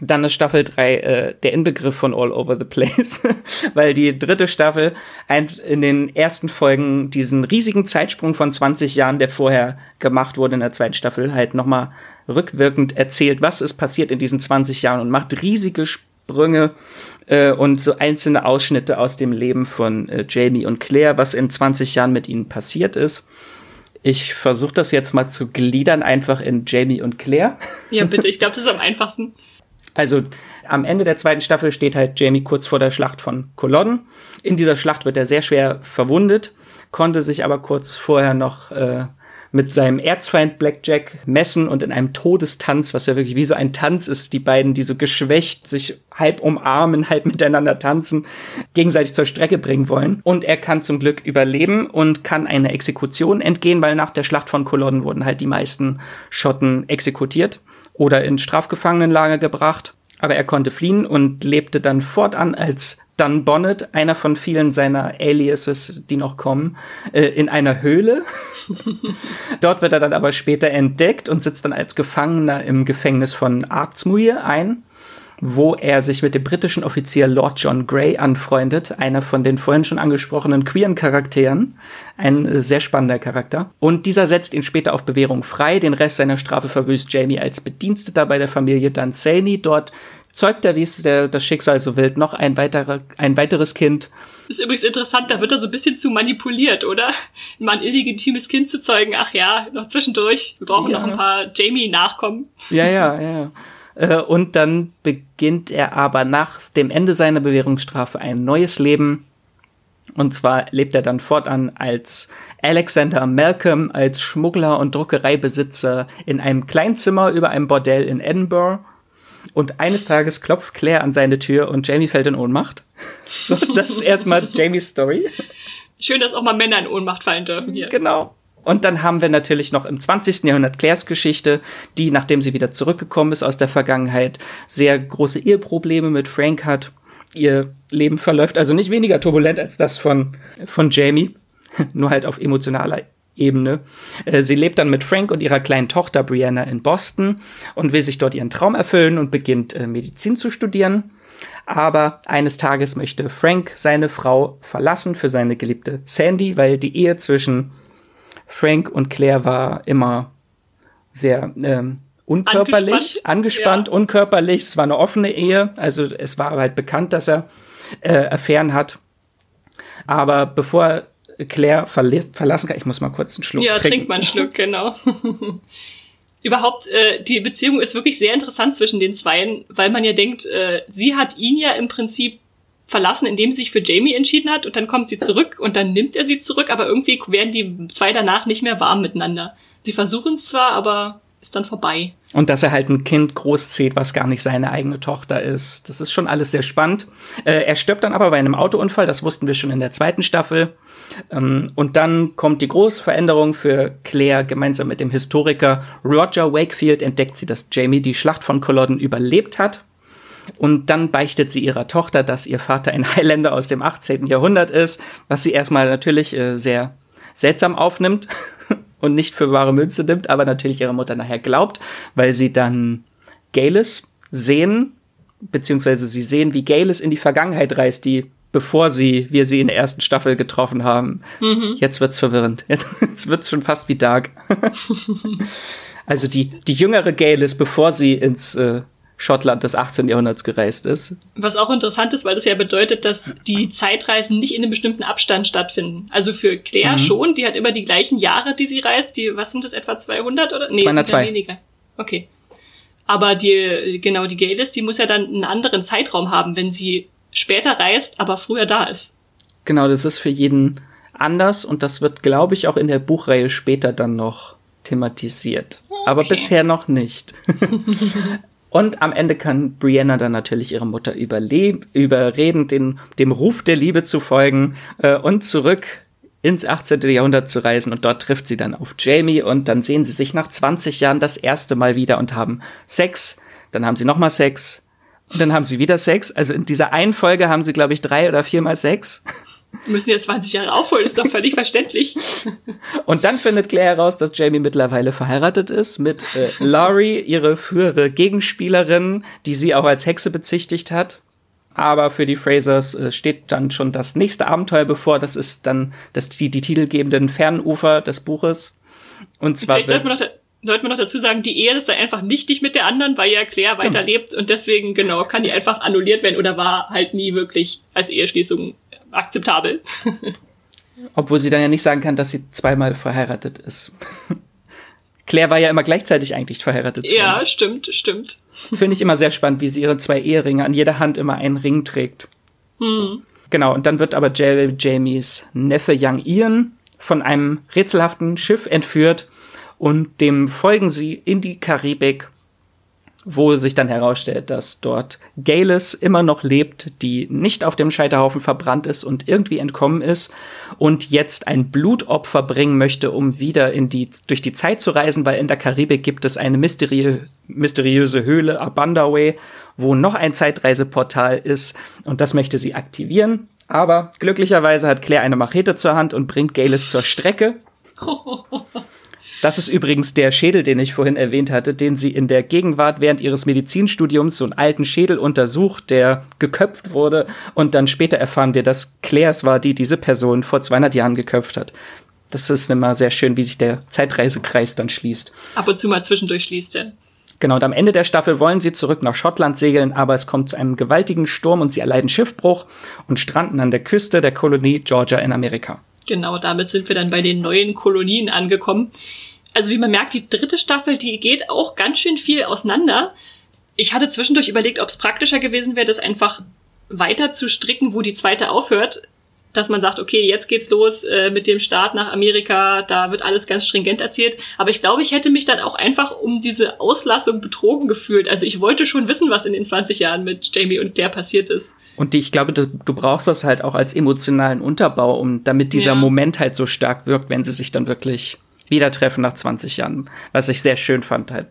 dann ist Staffel 3 äh, der Inbegriff von All Over the Place, weil die dritte Staffel in den ersten Folgen diesen riesigen Zeitsprung von 20 Jahren, der vorher gemacht wurde in der zweiten Staffel, halt nochmal rückwirkend erzählt, was ist passiert in diesen 20 Jahren und macht riesige Sprünge äh, und so einzelne Ausschnitte aus dem Leben von äh, Jamie und Claire, was in 20 Jahren mit ihnen passiert ist. Ich versuche das jetzt mal zu gliedern, einfach in Jamie und Claire. Ja, bitte, ich glaube, das ist am einfachsten. Also am Ende der zweiten Staffel steht halt Jamie kurz vor der Schlacht von Culloden. In dieser Schlacht wird er sehr schwer verwundet, konnte sich aber kurz vorher noch äh, mit seinem Erzfeind Blackjack messen und in einem Todestanz, was ja wirklich wie so ein Tanz ist, die beiden, die so geschwächt sich halb umarmen, halb miteinander tanzen, gegenseitig zur Strecke bringen wollen. Und er kann zum Glück überleben und kann einer Exekution entgehen, weil nach der Schlacht von Culloden wurden halt die meisten Schotten exekutiert oder in Strafgefangenenlager gebracht. Aber er konnte fliehen und lebte dann fortan als Dun Bonnet, einer von vielen seiner Aliases, die noch kommen, äh, in einer Höhle. Dort wird er dann aber später entdeckt und sitzt dann als Gefangener im Gefängnis von Artsmuir ein wo er sich mit dem britischen Offizier Lord John Grey anfreundet, einer von den vorhin schon angesprochenen queeren Charakteren, ein äh, sehr spannender Charakter. Und dieser setzt ihn später auf Bewährung frei. Den Rest seiner Strafe verbüßt Jamie als Bediensteter bei der Familie Dunsany. Dort zeugt er, wie es der, das Schicksal so will, noch ein, weiterer, ein weiteres Kind. Das ist übrigens interessant, da wird er so ein bisschen zu manipuliert, oder? Mal ein illegitimes Kind zu zeugen, ach ja, noch zwischendurch, wir brauchen ja. noch ein paar Jamie-Nachkommen. Ja, ja, ja. Äh, und dann beginnt er aber nach dem Ende seiner Bewährungsstrafe ein neues Leben. Und zwar lebt er dann fortan als Alexander Malcolm, als Schmuggler und Druckereibesitzer in einem Kleinzimmer über einem Bordell in Edinburgh. Und eines Tages klopft Claire an seine Tür und Jamie fällt in Ohnmacht. So, das ist erstmal Jamies Story. Schön, dass auch mal Männer in Ohnmacht fallen dürfen hier. Genau. Und dann haben wir natürlich noch im 20. Jahrhundert Claires Geschichte, die, nachdem sie wieder zurückgekommen ist aus der Vergangenheit, sehr große Eheprobleme mit Frank hat. Ihr Leben verläuft also nicht weniger turbulent als das von, von Jamie, nur halt auf emotionaler Ebene. Äh, sie lebt dann mit Frank und ihrer kleinen Tochter Brianna in Boston und will sich dort ihren Traum erfüllen und beginnt äh, Medizin zu studieren. Aber eines Tages möchte Frank seine Frau verlassen für seine geliebte Sandy, weil die Ehe zwischen Frank und Claire war immer sehr ähm, unkörperlich, angespannt, angespannt ja. unkörperlich. Es war eine offene Ehe, also es war halt bekannt, dass er äh, Affären hat. Aber bevor Claire verlassen kann, ich muss mal kurz einen Schluck ja, trinken. Ja, trink mal einen Schluck, genau. Überhaupt, äh, die Beziehung ist wirklich sehr interessant zwischen den Zweien, weil man ja denkt, äh, sie hat ihn ja im Prinzip verlassen, indem sie sich für Jamie entschieden hat und dann kommt sie zurück und dann nimmt er sie zurück, aber irgendwie werden die zwei danach nicht mehr warm miteinander. Sie versuchen es zwar, aber ist dann vorbei. Und dass er halt ein Kind großzieht, was gar nicht seine eigene Tochter ist. Das ist schon alles sehr spannend. Äh, er stirbt dann aber bei einem Autounfall, das wussten wir schon in der zweiten Staffel. Ähm, und dann kommt die große Veränderung für Claire. Gemeinsam mit dem Historiker Roger Wakefield entdeckt sie, dass Jamie die Schlacht von Culloden überlebt hat. Und dann beichtet sie ihrer Tochter, dass ihr Vater ein Highlander aus dem 18. Jahrhundert ist, was sie erstmal natürlich äh, sehr seltsam aufnimmt und nicht für wahre Münze nimmt, aber natürlich ihrer Mutter nachher glaubt, weil sie dann Galis sehen, beziehungsweise sie sehen, wie Galis in die Vergangenheit reist, die bevor sie, wir sie in der ersten Staffel getroffen haben. Mhm. Jetzt wird's verwirrend. Jetzt, jetzt wird's schon fast wie Dark. also die, die jüngere Galis, bevor sie ins äh, Schottland des 18. Jahrhunderts gereist ist. Was auch interessant ist, weil das ja bedeutet, dass die Zeitreisen nicht in einem bestimmten Abstand stattfinden. Also für Claire mhm. schon, die hat immer die gleichen Jahre, die sie reist. Die, was sind das, etwa 200 oder? Nee, 202. Sind weniger. Okay. Aber die, genau, die Galis, die muss ja dann einen anderen Zeitraum haben, wenn sie später reist, aber früher da ist. Genau, das ist für jeden anders und das wird, glaube ich, auch in der Buchreihe später dann noch thematisiert. Okay. Aber bisher noch nicht. Und am Ende kann Brianna dann natürlich ihre Mutter überreden, den, dem Ruf der Liebe zu folgen äh, und zurück ins 18. Jahrhundert zu reisen. Und dort trifft sie dann auf Jamie und dann sehen sie sich nach 20 Jahren das erste Mal wieder und haben Sex. Dann haben sie nochmal Sex. Und dann haben sie wieder Sex. Also in dieser einen Folge haben sie, glaube ich, drei oder viermal Sex. Müssen jetzt 20 Jahre aufholen, ist doch völlig verständlich. Und dann findet Claire heraus, dass Jamie mittlerweile verheiratet ist mit äh, Laurie, ihre frühere Gegenspielerin, die sie auch als Hexe bezichtigt hat. Aber für die Frasers äh, steht dann schon das nächste Abenteuer bevor. Das ist dann das, die, die titelgebenden Fernufer des Buches. Und zwar. Vielleicht sollte man, noch sollte man noch dazu sagen, die Ehe ist da einfach nichtig mit der anderen, weil ja Claire Stimmt. weiterlebt und deswegen, genau, kann die einfach annulliert werden oder war halt nie wirklich als Eheschließung akzeptabel. Obwohl sie dann ja nicht sagen kann, dass sie zweimal verheiratet ist. Claire war ja immer gleichzeitig eigentlich verheiratet. Zweimal. Ja, stimmt, stimmt. Finde ich immer sehr spannend, wie sie ihre zwei Eheringe an jeder Hand immer einen Ring trägt. Hm. Genau, und dann wird aber Jamies Neffe Young Ian von einem rätselhaften Schiff entführt und dem folgen sie in die Karibik wo sich dann herausstellt, dass dort Galis immer noch lebt, die nicht auf dem Scheiterhaufen verbrannt ist und irgendwie entkommen ist und jetzt ein Blutopfer bringen möchte, um wieder in die, durch die Zeit zu reisen, weil in der Karibik gibt es eine mysteriö mysteriöse Höhle, Abandaway, wo noch ein Zeitreiseportal ist und das möchte sie aktivieren. Aber glücklicherweise hat Claire eine Machete zur Hand und bringt Galis zur Strecke. Das ist übrigens der Schädel, den ich vorhin erwähnt hatte, den sie in der Gegenwart während ihres Medizinstudiums so einen alten Schädel untersucht, der geköpft wurde. Und dann später erfahren wir, dass Claires war, die diese Person vor 200 Jahren geköpft hat. Das ist immer sehr schön, wie sich der Zeitreisekreis dann schließt. Ab und zu mal zwischendurch schließt er. Genau, und am Ende der Staffel wollen sie zurück nach Schottland segeln, aber es kommt zu einem gewaltigen Sturm und sie erleiden Schiffbruch und stranden an der Küste der Kolonie Georgia in Amerika. Genau, damit sind wir dann bei den neuen Kolonien angekommen also wie man merkt, die dritte Staffel, die geht auch ganz schön viel auseinander. Ich hatte zwischendurch überlegt, ob es praktischer gewesen wäre, das einfach weiter zu stricken, wo die zweite aufhört. Dass man sagt, okay, jetzt geht's los äh, mit dem Start nach Amerika, da wird alles ganz stringent erzählt. Aber ich glaube, ich hätte mich dann auch einfach um diese Auslassung betrogen gefühlt. Also ich wollte schon wissen, was in den 20 Jahren mit Jamie und Claire passiert ist. Und ich glaube, du, du, brauchst das halt auch als emotionalen Unterbau, um damit dieser ja. Moment halt so stark wirkt, wenn sie sich dann wirklich wieder treffen nach 20 Jahren, was ich sehr schön fand halt.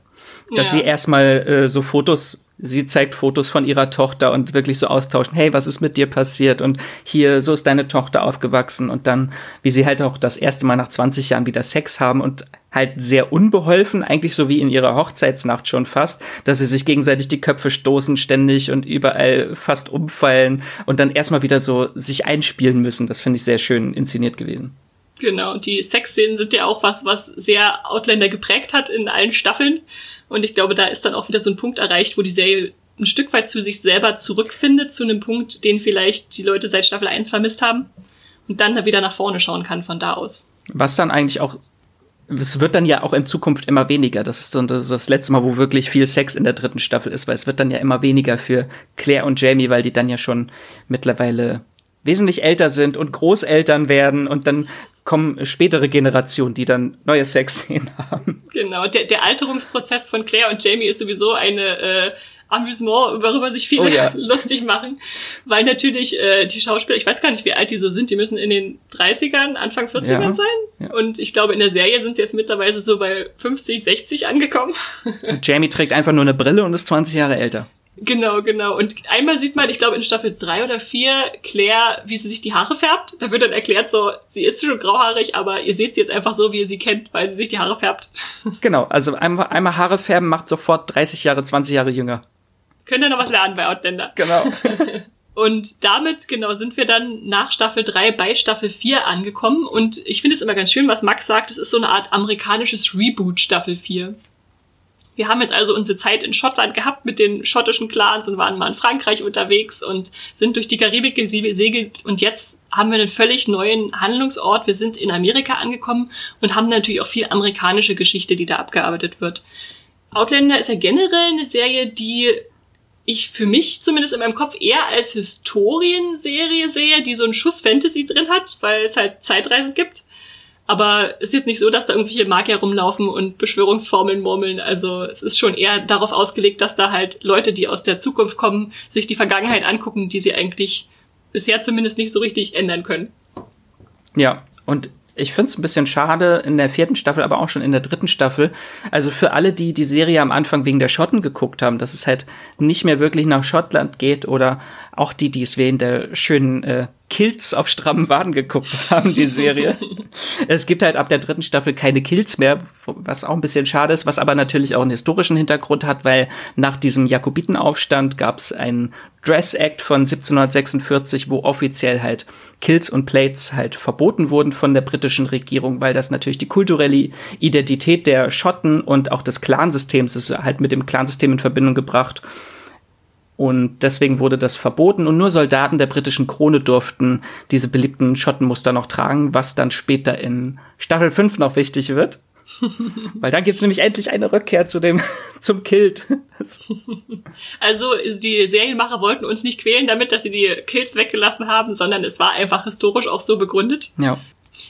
Dass Ja. sie erstmal äh, so Fotos, sie zeigt Fotos von ihrer Tochter und wirklich so austauschen, hey, was ist mit dir passiert? Und hier, so ist deine Tochter aufgewachsen und dann, wie sie halt auch das erste Mal nach 20 Jahren wieder Sex haben und halt sehr unbeholfen, eigentlich so wie in ihrer Hochzeitsnacht schon fast, dass sie sich gegenseitig die Köpfe stoßen ständig und überall fast umfallen und dann erstmal wieder so sich einspielen müssen. Das finde ich sehr schön inszeniert gewesen. Genau, und die Sexszenen sind ja auch was, was sehr Outlander geprägt hat in allen Staffeln. Und ich glaube, da ist dann auch wieder so ein Punkt erreicht, wo die Serie ein Stück weit zu sich selber zurückfindet, zu einem Punkt, den vielleicht die Leute seit Staffel 1 vermisst haben. Und dann da wieder nach vorne schauen kann von da aus. Was dann eigentlich auch, es wird dann ja auch in Zukunft immer weniger. Das ist das, das letzte Mal, wo wirklich viel Sex in der dritten Staffel ist, weil es wird dann ja immer weniger für Claire und Jamie, weil die dann ja schon mittlerweile wesentlich älter sind und Großeltern werden und dann kommen spätere Generationen, die dann neue Sexszenen haben. Genau, der, der Alterungsprozess von Claire und Jamie ist sowieso eine äh, Amüsement, worüber sich viele Oh ja. lustig machen, weil natürlich äh, die Schauspieler, ich weiß gar nicht, wie alt die so sind, die müssen in den 30ern, Anfang 40ern Ja. sein. Ja. Und ich glaube, in der Serie sind sie jetzt mittlerweile so bei 50, 60 angekommen. Und Jamie trägt einfach nur eine Brille und ist 20 Jahre älter. Genau, genau. Und einmal sieht man, ich glaube, in Staffel 3 oder 4 Claire, wie sie sich die Haare färbt. Da wird dann erklärt so, sie ist schon grauhaarig, aber ihr seht sie jetzt einfach so, wie ihr sie kennt, weil sie sich die Haare färbt. Genau, also einmal, einmal Haare färben macht sofort 30 Jahre, 20 Jahre jünger. Könnt ihr noch was lernen bei Outlander? Genau. Und damit, genau, sind wir dann nach Staffel 3 bei Staffel 4 angekommen. Und ich finde es immer ganz schön, was Max sagt, es ist so eine Art amerikanisches Reboot Staffel 4. Wir haben jetzt also unsere Zeit in Schottland gehabt mit den schottischen Clans und waren mal in Frankreich unterwegs und sind durch die Karibik gesegelt. Und jetzt haben wir einen völlig neuen Handlungsort. Wir sind in Amerika angekommen und haben natürlich auch viel amerikanische Geschichte, die da abgearbeitet wird. Outlander ist ja generell eine Serie, die ich für mich zumindest in meinem Kopf eher als Historienserie sehe, die so einen Schuss Fantasy drin hat, weil es halt Zeitreisen gibt. Aber ist jetzt nicht so, dass da irgendwelche Magier rumlaufen und Beschwörungsformeln murmeln. Also es ist schon eher darauf ausgelegt, dass da halt Leute, die aus der Zukunft kommen, sich die Vergangenheit angucken, die sie eigentlich bisher zumindest nicht so richtig ändern können. Ja, und ich finde es ein bisschen schade in der vierten Staffel, aber auch schon in der dritten Staffel. Also für alle, die die Serie am Anfang wegen der Schotten geguckt haben, dass es halt nicht mehr wirklich nach Schottland geht oder auch die, die es wegen der schönen äh, Kills auf strammen Waden geguckt haben, die Serie. es gibt halt ab der dritten Staffel keine Kills mehr, was auch ein bisschen schade ist, was aber natürlich auch einen historischen Hintergrund hat, weil nach diesem Jakobitenaufstand gab es einen Dress Act von 1746, wo offiziell halt Kills und Plates halt verboten wurden von der britischen Regierung, weil das natürlich die kulturelle Identität der Schotten und auch des Clansystems ist halt mit dem Clansystem in Verbindung gebracht. Und deswegen wurde das verboten und nur Soldaten der britischen Krone durften diese beliebten Schottenmuster noch tragen, was dann später in Staffel 5 noch wichtig wird. Weil dann gibt's nämlich endlich eine Rückkehr zu dem, zum Kilt. Also die Serienmacher wollten uns nicht quälen damit, dass sie die Kills weggelassen haben, sondern es war einfach historisch auch so begründet. ja.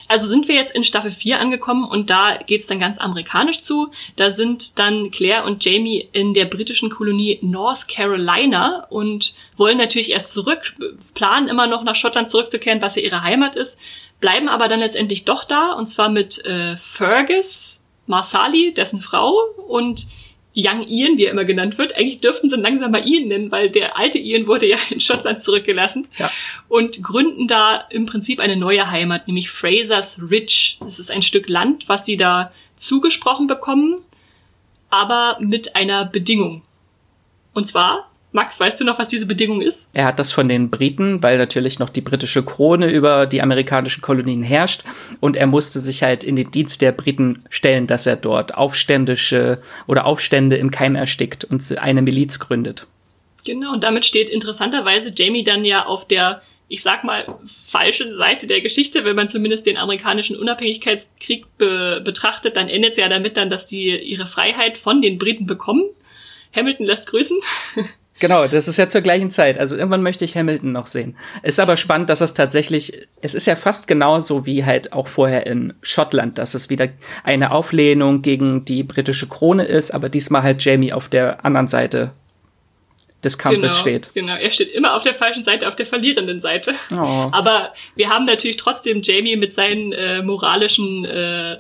Also sind wir jetzt in Staffel 4 angekommen und da geht's dann ganz amerikanisch zu. Da sind dann Claire und Jamie in der britischen Kolonie North Carolina und wollen natürlich erst zurück, planen immer noch nach Schottland zurückzukehren, was ja ihre Heimat ist, bleiben aber dann letztendlich doch da und zwar mit äh, Fergus Marsali, dessen Frau und Young Ian, wie er immer genannt wird. Eigentlich dürften sie ihn langsam mal Ian nennen, weil der alte Ian wurde ja in Schottland zurückgelassen. Ja. Und gründen da im Prinzip eine neue Heimat, nämlich Fraser's Ridge. Das ist ein Stück Land, was sie da zugesprochen bekommen, aber mit einer Bedingung. Und zwar, Max, weißt du noch, was diese Bedingung ist? Er hat das von den Briten, weil natürlich noch die britische Krone über die amerikanischen Kolonien herrscht. Und er musste sich halt in den Dienst der Briten stellen, dass er dort aufständische oder Aufstände im Keim erstickt und eine Miliz gründet. Genau, und damit steht interessanterweise Jamie dann ja auf der, ich sag mal, falschen Seite der Geschichte. Wenn man zumindest den amerikanischen Unabhängigkeitskrieg be betrachtet, dann endet es ja damit dann, dass die ihre Freiheit von den Briten bekommen. Hamilton lässt grüßen. Genau, das ist ja zur gleichen Zeit. Also irgendwann möchte ich Hamilton noch sehen. Ist aber spannend, dass es tatsächlich, es ist ja fast genauso wie halt auch vorher in Schottland, dass es wieder eine Auflehnung gegen die britische Krone ist, aber diesmal halt Jamie auf der anderen Seite des Kampfes genau, steht. Genau, er steht immer auf der falschen Seite, auf der verlierenden Seite. Oh. Aber wir haben natürlich trotzdem Jamie mit seinen äh, moralischen äh,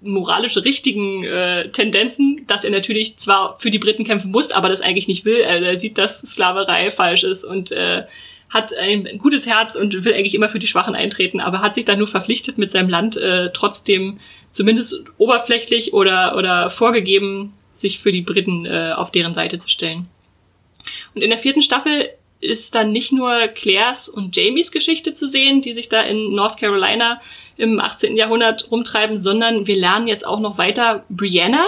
moralische richtigen äh, Tendenzen, dass er natürlich zwar für die Briten kämpfen muss, aber das eigentlich nicht will. Also er sieht, dass Sklaverei falsch ist und äh, hat ein gutes Herz und will eigentlich immer für die Schwachen eintreten, aber hat sich dann nur verpflichtet, mit seinem Land äh, trotzdem zumindest oberflächlich oder, oder vorgegeben, sich für die Briten äh, auf deren Seite zu stellen. Und in der vierten Staffel ist dann nicht nur Claires und Jamies Geschichte zu sehen, die sich da in North Carolina im 18. Jahrhundert rumtreiben, sondern wir lernen jetzt auch noch weiter Brianna,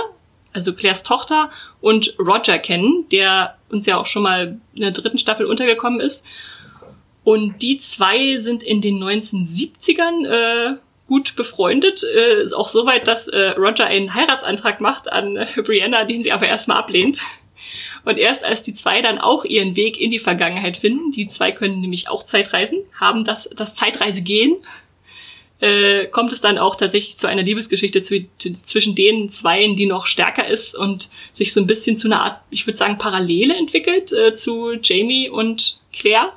also Claires Tochter, und Roger kennen, der uns ja auch schon mal in der dritten Staffel untergekommen ist. Und die zwei sind in den 1970ern äh, gut befreundet. Äh, auch soweit, dass äh, Roger einen Heiratsantrag macht an äh, Brianna, den sie aber erstmal ablehnt. Und erst als die zwei dann auch ihren Weg in die Vergangenheit finden, die zwei können nämlich auch Zeitreisen, haben das, das Zeitreisegehen, äh, kommt es dann auch tatsächlich zu einer Liebesgeschichte zu, zwischen den Zweien, die noch stärker ist und sich so ein bisschen zu einer Art, ich würde sagen, Parallele entwickelt äh, zu Jamie und Claire.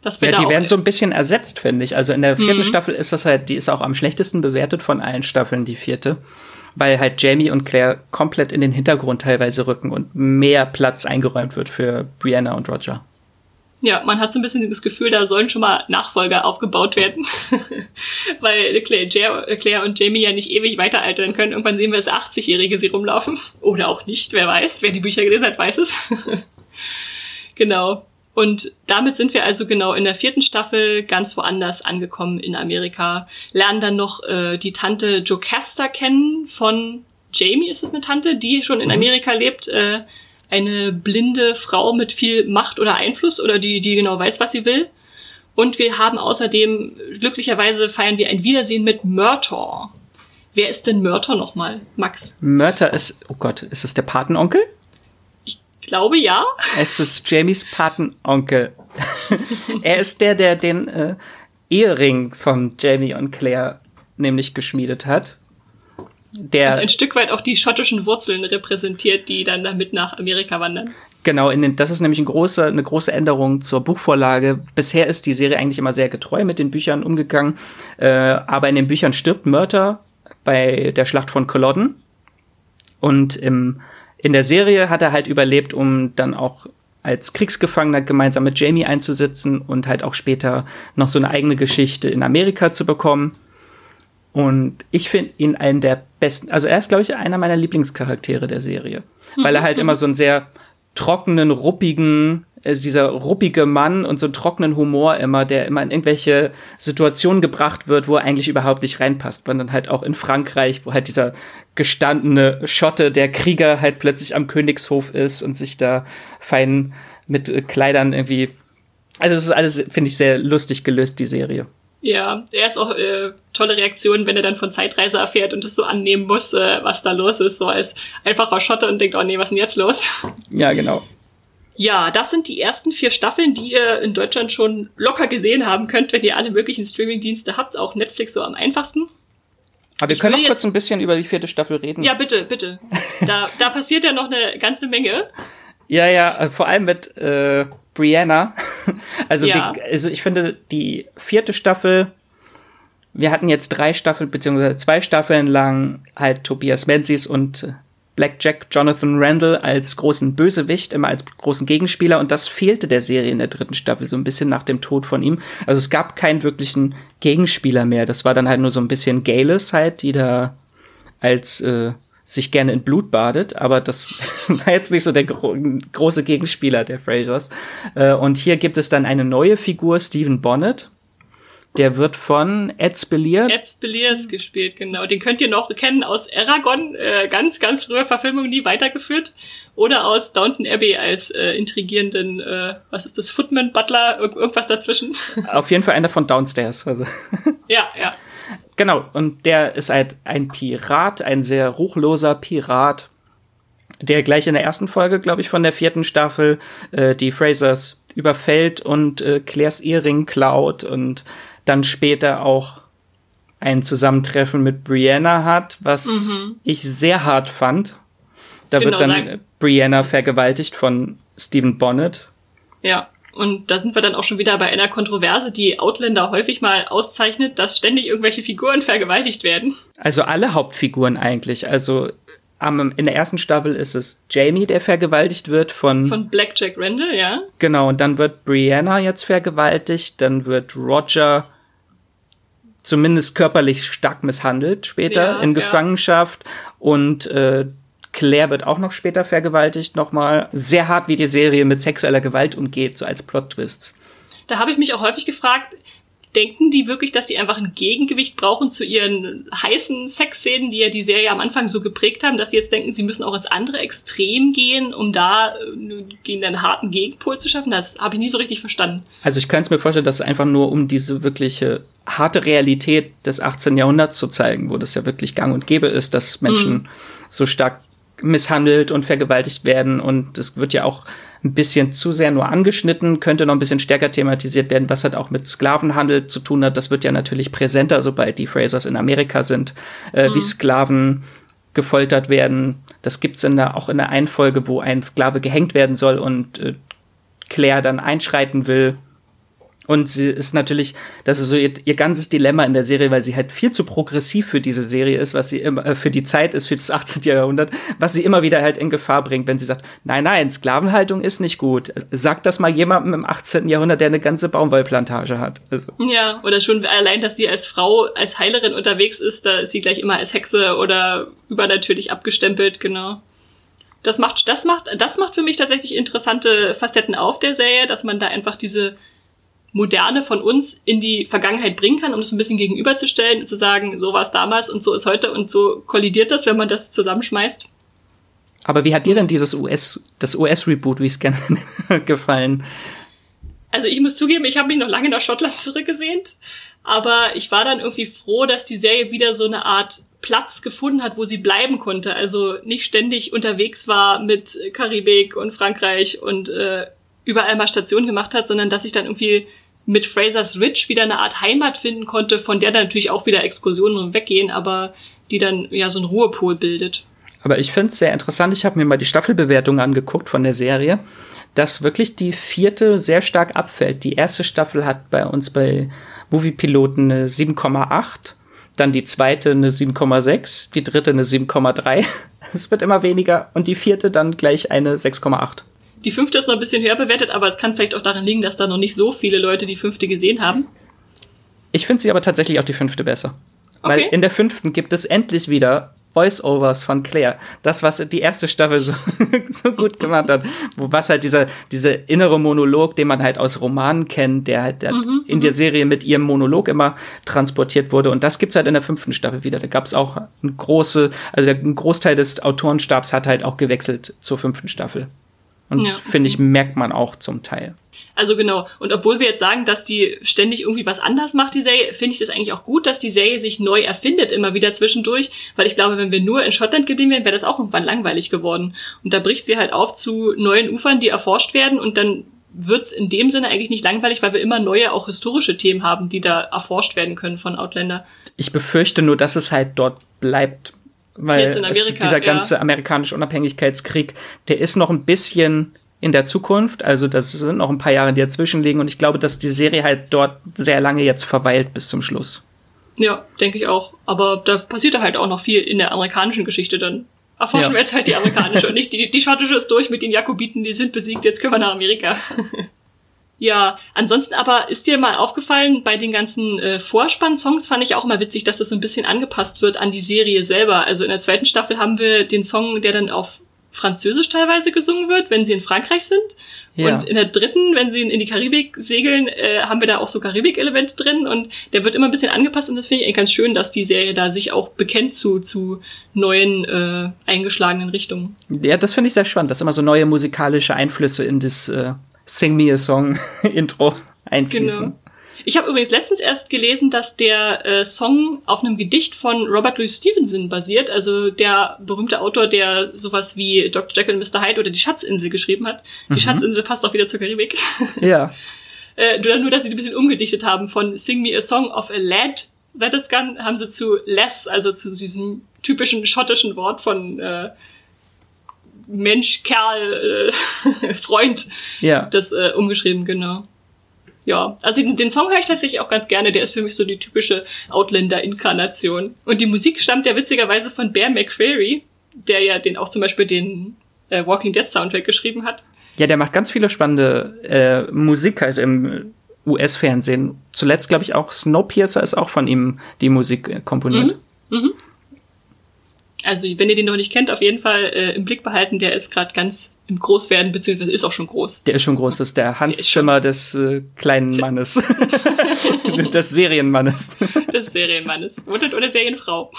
Das ja, die werden so ein bisschen ersetzt, finde ich. Also in der vierten mhm. Staffel ist das halt, die ist auch am schlechtesten bewertet von allen Staffeln, die vierte weil halt Jamie und Claire komplett in den Hintergrund teilweise rücken und mehr Platz eingeräumt wird für Brianna und Roger. Ja, man hat so ein bisschen das Gefühl, da sollen schon mal Nachfolger aufgebaut werden. Weil Claire, Claire, und Jamie ja nicht ewig weiter altern können. Irgendwann sehen wir es 80-Jährige sie rumlaufen. Oder auch nicht, wer weiß. Wer die Bücher gelesen hat, weiß es. genau. Und damit sind wir also genau in der vierten Staffel ganz woanders angekommen in Amerika. Lernen dann noch äh, die Tante Jocasta kennen von Jamie ist es eine Tante, die schon in mhm. Amerika lebt. Äh, eine blinde Frau mit viel Macht oder Einfluss oder die, die genau weiß, was sie will. Und wir haben außerdem, glücklicherweise feiern wir ein Wiedersehen mit Murtor. Wer ist denn Murtor nochmal, Max? Murtor ist, oh Gott, ist das der Patenonkel? Glaube ja. Es ist Jamies Patenonkel. er ist der, der den äh, Ehering von Jamie und Claire nämlich geschmiedet hat. Der und ein Stück weit auch die schottischen Wurzeln repräsentiert, die dann damit nach Amerika wandern. Genau, in den, das ist nämlich ein große, eine große Änderung zur Buchvorlage. Bisher ist die Serie eigentlich immer sehr getreu mit den Büchern umgegangen, äh, aber in den Büchern stirbt Murter bei der Schlacht von Culloden. Und im in der Serie hat er halt überlebt, um dann auch als Kriegsgefangener gemeinsam mit Jamie einzusitzen und halt auch später noch so eine eigene Geschichte in Amerika zu bekommen. Und ich finde ihn einen der besten, also er ist, glaube ich, einer meiner Lieblingscharaktere der Serie. Weil er halt immer so einen sehr trockenen, ruppigen, also dieser ruppige Mann und so einen trockenen Humor immer, der immer in irgendwelche Situationen gebracht wird, wo er eigentlich überhaupt nicht reinpasst. Man dann halt auch in Frankreich, wo halt dieser gestandene Schotte, der Krieger halt plötzlich am Königshof ist und sich da fein mit äh, Kleidern irgendwie. Also das ist alles, finde ich, sehr lustig gelöst, die Serie. Ja, er ist auch äh, tolle Reaktion, wenn er dann von Zeitreise erfährt und es so annehmen muss, äh, was da los ist, so als einfacher Schotte und denkt, oh nee, was ist denn jetzt los? Ja, genau. Ja, das sind die ersten vier Staffeln, die ihr in Deutschland schon locker gesehen haben könnt, wenn ihr alle möglichen Streamingdienste habt, auch Netflix so am einfachsten. Aber wir ich können noch kurz ein bisschen über die vierte Staffel reden. Ja, bitte, bitte. Da, da passiert ja noch eine ganze Menge. Ja, ja, äh, vor allem mit äh, Brianna. Also, ja. die, also ich finde, die vierte Staffel, wir hatten jetzt drei Staffeln, beziehungsweise zwei Staffeln lang halt Tobias Menzies und Blackjack Jonathan Randall als großen Bösewicht, immer als großen Gegenspieler und das fehlte der Serie in der dritten Staffel so ein bisschen nach dem Tod von ihm. Also es gab keinen wirklichen Gegenspieler mehr. Das war dann halt nur so ein bisschen Gales halt, die da als äh, sich gerne in Blut badet, aber das war jetzt nicht so der gro große Gegenspieler der Frasers. Äh, und hier gibt es dann eine neue Figur, Stephen Bonnet, der wird von Ed Spillier. Ed Spilliers gespielt, genau. Den könnt ihr noch kennen aus Aragon, äh, ganz, ganz früher Verfilmung, nie weitergeführt. Oder aus Downton Abbey als äh, intrigierenden, äh, was ist das, Footman, Butler, ir irgendwas dazwischen. Auf jeden Fall einer von Downstairs. Also. Ja, ja. Genau, und der ist halt ein Pirat, ein sehr ruchloser Pirat, der gleich in der ersten Folge, glaube ich, von der vierten Staffel äh, die Frasers überfällt und äh, Claires Ehering klaut und dann später auch ein Zusammentreffen mit Brianna hat, was mhm. ich sehr hart fand. Da genau, wird dann nein. Brianna vergewaltigt von Stephen Bonnet. Ja. Und da sind wir dann auch schon wieder bei einer Kontroverse, die Outlander häufig mal auszeichnet, dass ständig irgendwelche Figuren vergewaltigt werden. Also alle Hauptfiguren eigentlich. Also in der ersten Staffel ist es Jamie, der vergewaltigt wird von. Von Blackjack Randall, ja. Genau, und dann wird Brianna jetzt vergewaltigt, dann wird Roger zumindest körperlich stark misshandelt später ja, in Gefangenschaft ja. und äh, Claire wird auch noch später vergewaltigt, nochmal. Sehr hart, wie die Serie mit sexueller Gewalt umgeht, so als Plot-Twist. Da habe ich mich auch häufig gefragt, denken die wirklich, dass sie einfach ein Gegengewicht brauchen zu ihren heißen Sexszenen, die ja die Serie am Anfang so geprägt haben, dass sie jetzt denken, sie müssen auch ins andere Extrem gehen, um da äh, gegen einen harten Gegenpol zu schaffen? Das habe ich nie so richtig verstanden. Also ich könnte es mir vorstellen, dass es einfach nur um diese wirkliche harte Realität des 18. Jahrhunderts zu zeigen, wo das ja wirklich gang und gäbe ist, dass Menschen mhm. so stark misshandelt und vergewaltigt werden und es wird ja auch ein bisschen zu sehr nur angeschnitten, könnte noch ein bisschen stärker thematisiert werden, was halt auch mit Sklavenhandel zu tun hat. Das wird ja natürlich präsenter, sobald die Frasers in Amerika sind, äh, mhm. wie Sklaven gefoltert werden. Das gibt's in der, auch in der einen Folge, wo ein Sklave gehängt werden soll und äh, Claire dann einschreiten will und sie ist natürlich, das ist so ihr, ihr, ganzes Dilemma in der Serie, weil sie halt viel zu progressiv für diese Serie ist, was sie immer, äh, für die Zeit ist, für das 18. Jahrhundert, was sie immer wieder halt in Gefahr bringt, wenn sie sagt, nein, nein, Sklavenhaltung ist nicht gut. Sagt das mal jemandem im 18. Jahrhundert, der eine ganze Baumwollplantage hat. Also. Ja, oder schon allein, dass sie als Frau, als Heilerin unterwegs ist, da ist sie gleich immer als Hexe oder übernatürlich abgestempelt, genau. Das macht, das macht, das macht für mich tatsächlich interessante Facetten auf der Serie, dass man da einfach diese Moderne von uns in die Vergangenheit bringen kann, um es ein bisschen gegenüberzustellen und zu sagen, so war es damals und so ist heute und so kollidiert das, wenn man das zusammenschmeißt. Aber wie hat dir denn dieses US, das US-Reboot, wie es gerne gefallen? Also ich muss zugeben, ich habe mich noch lange nach Schottland zurückgesehnt, aber ich war dann irgendwie froh, dass die Serie wieder so eine Art Platz gefunden hat, wo sie bleiben konnte. Also nicht ständig unterwegs war mit Karibik und Frankreich und äh, überall mal Station gemacht hat, sondern dass ich dann irgendwie mit Fraser's Ridge wieder eine Art Heimat finden konnte, von der dann natürlich auch wieder Exkursionen weggehen, aber die dann ja so ein Ruhepol bildet. Aber ich finde es sehr interessant, ich habe mir mal die Staffelbewertung angeguckt von der Serie, dass wirklich die vierte sehr stark abfällt. Die erste Staffel hat bei uns bei Moviepiloten eine 7,8, dann die zweite eine 7,6, die dritte eine 7,3. Es wird immer weniger und die vierte dann gleich eine 6,8. Die fünfte ist noch ein bisschen höher bewertet, aber es kann vielleicht auch daran liegen, dass da noch nicht so viele Leute die fünfte gesehen haben. Ich finde sie aber tatsächlich auch die fünfte besser. Okay. Weil in der fünften gibt es endlich wieder Voice-Overs von Claire. Das, was die erste Staffel so, so gut gemacht hat. Wo was halt dieser, dieser innere Monolog, den man halt aus Romanen kennt, der halt der mhm, in der mhm. Serie mit ihrem Monolog immer transportiert wurde. Und das gibt's halt in der fünften Staffel wieder. Da gab's auch eine große, also ein Großteil des Autorenstabs hat halt auch gewechselt zur fünften Staffel. Und ja. finde ich, merkt man auch zum Teil. Also genau. Und obwohl wir jetzt sagen, dass die ständig irgendwie was anders macht, die Serie, finde ich das eigentlich auch gut, dass die Serie sich neu erfindet, immer wieder zwischendurch. Weil ich glaube, wenn wir nur in Schottland geblieben wären, wäre das auch irgendwann langweilig geworden. Und da bricht sie halt auf zu neuen Ufern, die erforscht werden. Und dann wird's in dem Sinne eigentlich nicht langweilig, weil wir immer neue, auch historische Themen haben, die da erforscht werden können von Outlander. Ich befürchte nur, dass es halt dort bleibt weil Amerika, dieser ganze ja. amerikanische Unabhängigkeitskrieg, der ist noch ein bisschen in der Zukunft. Also das sind noch ein paar Jahre, die dazwischen liegen. Und ich glaube, dass die Serie halt dort sehr lange jetzt verweilt bis zum Schluss. Ja, denke ich auch. Aber da passiert halt auch noch viel in der amerikanischen Geschichte dann. Erforschen ja. wir jetzt halt die amerikanische und nicht die, die schottische ist durch mit den Jakobiten, die sind besiegt, jetzt können wir nach Amerika. Ja, ansonsten aber ist dir mal aufgefallen, bei den ganzen äh, Vorspann-Songs fand ich auch mal witzig, dass das so ein bisschen angepasst wird an die Serie selber. Also in der zweiten Staffel haben wir den Song, der dann auf Französisch teilweise gesungen wird, wenn sie in Frankreich sind. Ja. Und in der dritten, wenn sie in die Karibik segeln, äh, haben wir da auch so Karibik-Elemente drin und der wird immer ein bisschen angepasst und das finde ich eigentlich ganz schön, dass die Serie da sich auch bekennt zu, zu neuen äh, eingeschlagenen Richtungen. Ja, das finde ich sehr spannend, dass immer so neue musikalische Einflüsse in das äh, Sing Me a Song Intro einfließen. Genau. Ich habe übrigens letztens erst gelesen, dass der äh, Song auf einem Gedicht von Robert Louis Stevenson basiert, also der berühmte Autor, der sowas wie Dr. Jekyll und Mr. Hyde oder die Schatzinsel geschrieben hat. Die mhm. Schatzinsel passt auch wieder zur Karibik. Ja. äh, nur, dass sie ein bisschen umgedichtet haben von Sing Me a Song of a Lad That is Gun, haben sie zu less, also zu diesem typischen schottischen Wort von äh, Mensch, Kerl, äh, Freund. Ja. Das äh, umgeschrieben, genau. Ja, also den, den Song höre ich tatsächlich auch ganz gerne. Der ist für mich so die typische Outlander-Inkarnation. Und die Musik stammt ja witzigerweise von Bear McCreary, der ja den auch zum Beispiel den äh, Walking Dead Soundtrack geschrieben hat. Ja, der macht ganz viele spannende äh, Musik halt im US-Fernsehen. Zuletzt, glaube ich, auch Snowpiercer ist auch von ihm die Musik äh, komponiert. Mhm. Mhm. Also, wenn ihr den noch nicht kennt, auf jeden Fall äh, im Blick behalten. Der ist gerade ganz im Großwerden, beziehungsweise ist auch schon groß. Der ist schon groß. Das ist der Hans der Schimmer des äh, kleinen Mannes. des Serienmannes. des Serienmannes. Oder, oder Serienfrau.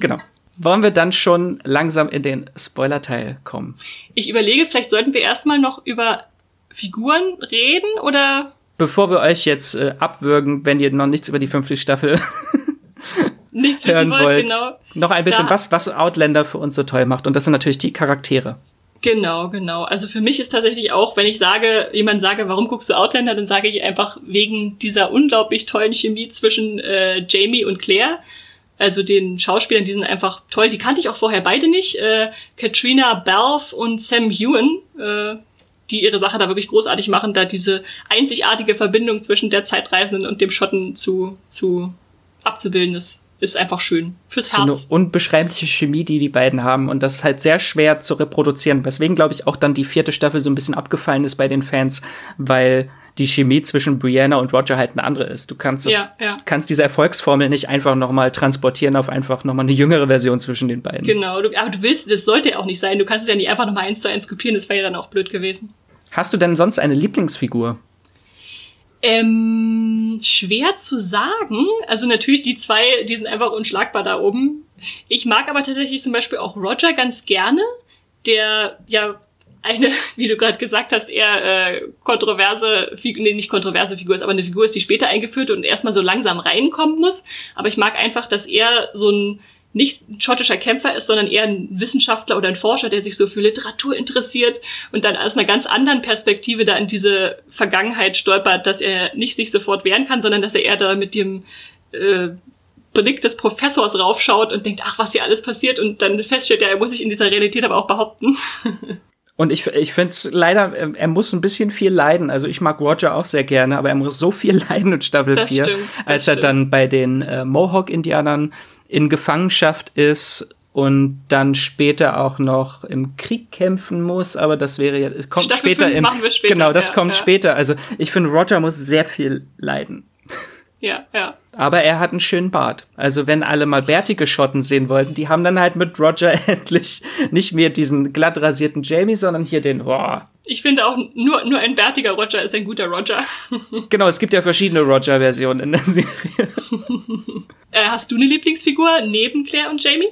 genau. Wollen wir dann schon langsam in den Spoiler-Teil kommen? Ich überlege, vielleicht sollten wir erstmal noch über Figuren reden oder. Bevor wir euch jetzt äh, abwürgen, wenn ihr noch nichts über die fünfte Staffel nichts hören wollt, wollt. Genau. noch ein bisschen, da. was, was Outlander für uns so toll macht. Und das sind natürlich die Charaktere. Genau, genau. Also für mich ist tatsächlich auch, wenn ich sage, jemand sage, warum guckst du Outlander, dann sage ich einfach wegen dieser unglaublich tollen Chemie zwischen äh, Jamie und Claire. Also den Schauspielern, die sind einfach toll. Die kannte ich auch vorher beide nicht. Äh, Katrina Balfe und Sam Ewan, äh, die ihre Sache da wirklich großartig machen, da diese einzigartige Verbindung zwischen der Zeitreisenden und dem Schotten zu, zu abzubilden ist ist einfach schön fürs Herz. So eine unbeschreibliche Chemie, die die beiden haben und das ist halt sehr schwer zu reproduzieren. Weswegen glaube ich auch dann die vierte Staffel so ein bisschen abgefallen ist bei den Fans, weil die Chemie zwischen Brianna und Roger halt eine andere ist. Du kannst das, ja, ja. kannst diese Erfolgsformel nicht einfach nochmal transportieren auf einfach nochmal eine jüngere Version zwischen den beiden. Genau, du, aber du willst, das sollte ja auch nicht sein. Du kannst es ja nicht einfach nochmal eins zu eins kopieren, das wäre ja dann auch blöd gewesen. Hast du denn sonst eine Lieblingsfigur? Ähm, schwer zu sagen. Also natürlich die zwei, die sind einfach unschlagbar da oben. Ich mag aber tatsächlich zum Beispiel auch Roger ganz gerne, der ja eine, wie du gerade gesagt hast, eher äh, kontroverse, nee, nicht kontroverse Figur ist, aber eine Figur ist, die später eingeführt und erstmal so langsam reinkommen muss. Aber ich mag einfach, dass er so ein nicht ein schottischer Kämpfer ist, sondern eher ein Wissenschaftler oder ein Forscher, der sich so für Literatur interessiert und dann aus einer ganz anderen Perspektive da in diese Vergangenheit stolpert, dass er nicht sich sofort wehren kann, sondern dass er eher da mit dem äh, Blick des Professors raufschaut und denkt, ach, was hier alles passiert und dann feststellt, ja, er muss sich in dieser Realität aber auch behaupten. Und ich, ich finde es leider, er muss ein bisschen viel leiden. Also ich mag Roger auch sehr gerne, aber er muss so viel leiden in Staffel das 4, stimmt, als er stimmt. dann bei den äh, Mohawk-Indianern in Gefangenschaft ist und dann später auch noch im Krieg kämpfen muss, aber das wäre ja, es kommt Staffel später im, später, genau, das ja, kommt ja. später. Also ich finde, Roger muss sehr viel leiden. Ja, ja. Aber er hat einen schönen Bart. Also wenn alle mal bärtige Schotten sehen wollten, die haben dann halt mit Roger endlich nicht mehr diesen glatt rasierten Jamie, sondern hier den, boah. Ich finde auch, nur, nur ein bärtiger Roger ist ein guter Roger. genau, es gibt ja verschiedene Roger-Versionen in der Serie. äh, hast du eine Lieblingsfigur neben Claire und Jamie?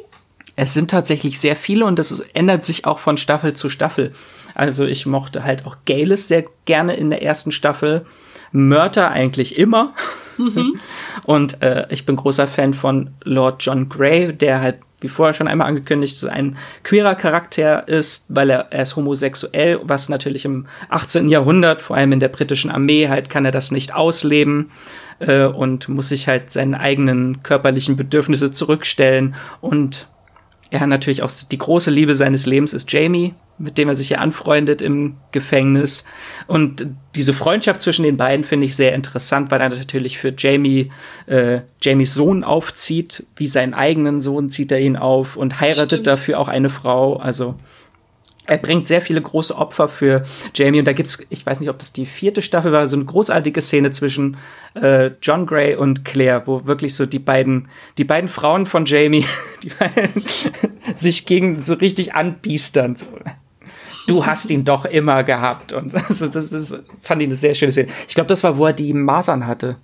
Es sind tatsächlich sehr viele und das ändert sich auch von Staffel zu Staffel. Also ich mochte halt auch Galis sehr gerne in der ersten Staffel. Mörder eigentlich immer. Mhm. Und äh, ich bin großer Fan von Lord John Grey, der halt, wie vorher schon einmal angekündigt, ein queerer Charakter ist, weil er, er ist homosexuell, was natürlich im 18. Jahrhundert, vor allem in der britischen Armee, halt kann er das nicht ausleben äh, und muss sich halt seinen eigenen körperlichen Bedürfnisse zurückstellen und er hat natürlich auch die große Liebe seines Lebens ist Jamie, mit dem er sich ja anfreundet im Gefängnis. Und diese Freundschaft zwischen den beiden finde ich sehr interessant, weil er natürlich für Jamie, äh, Jamies Sohn aufzieht, wie seinen eigenen Sohn zieht er ihn auf und heiratet Stimmt. dafür auch eine Frau. Also er bringt sehr viele große Opfer für Jamie und da gibt's, ich weiß nicht, ob das die vierte Staffel war, so eine großartige Szene zwischen äh, John Gray und Claire, wo wirklich so die beiden, die beiden Frauen von Jamie, beiden sich gegen so richtig anbiestern. So. Du hast ihn doch immer gehabt und also das ist, fand ich eine sehr schöne Szene. Ich glaube, das war, wo er die Masern hatte.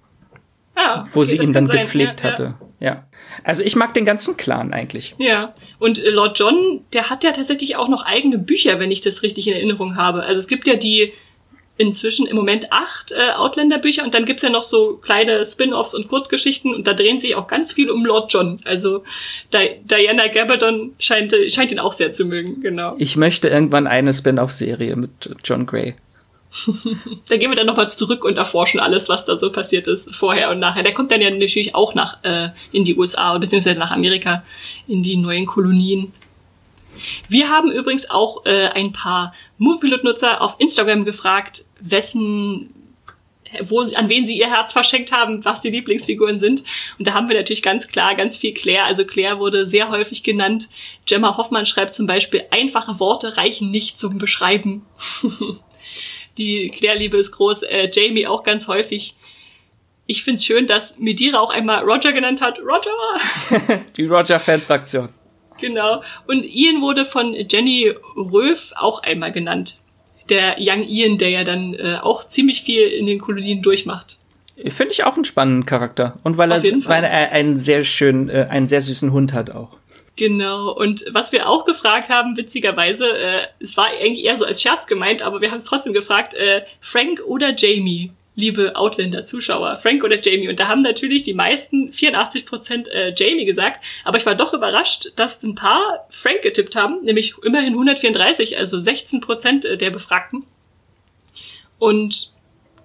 Ah, okay, wo sie ihn dann gepflegt ja, hatte. Ja. Ja. Also ich mag den ganzen Clan eigentlich. Ja. Und äh, Lord John, der hat ja tatsächlich auch noch eigene Bücher, wenn ich das richtig in Erinnerung habe. Also es gibt ja die inzwischen im Moment acht äh, Outlander-Bücher und dann gibt's ja noch so kleine Spin-offs und Kurzgeschichten und da drehen sich auch ganz viel um Lord John. Also Di Diana Gabaldon scheint, scheint ihn auch sehr zu mögen, genau. Ich möchte irgendwann eine Spin-off-Serie mit John Gray. da gehen wir dann nochmal zurück und erforschen alles, was da so passiert ist, vorher und nachher. Der kommt dann ja natürlich auch nach äh, in die USA beziehungsweise nach Amerika, in die neuen Kolonien. Wir haben übrigens auch äh, ein paar Moviepilot-Nutzer auf Instagram gefragt, wessen wo sie, an wen sie ihr Herz verschenkt haben, was die Lieblingsfiguren sind. Und da haben wir natürlich ganz klar ganz viel Claire. Also Claire wurde sehr häufig genannt. Gemma Hoffmann schreibt zum Beispiel, einfache Worte reichen nicht zum Beschreiben. die Claire-Liebe ist groß. Äh, Jamie auch ganz häufig. Ich find's schön, dass Medira auch einmal Roger genannt hat. Roger! die Roger-Fan-Fraktion. Genau. Und Ian wurde von Jenny Röf auch einmal genannt. Der Young Ian, der ja dann äh, auch ziemlich viel in den Kolonien durchmacht. Finde ich auch einen spannenden Charakter. Und weil er, weil er einen sehr schönen, äh, einen sehr süßen Hund hat auch. Genau. Und was wir auch gefragt haben, witzigerweise, äh, es war eigentlich eher so als Scherz gemeint, aber wir haben es trotzdem gefragt, äh, Frank oder Jamie? liebe Outlander-Zuschauer, Frank oder Jamie. Und da haben natürlich die meisten 84 Prozent äh, Jamie gesagt. Aber ich war doch überrascht, dass ein paar Frank getippt haben, nämlich immerhin 134, also 16 Prozent äh, der Befragten. Und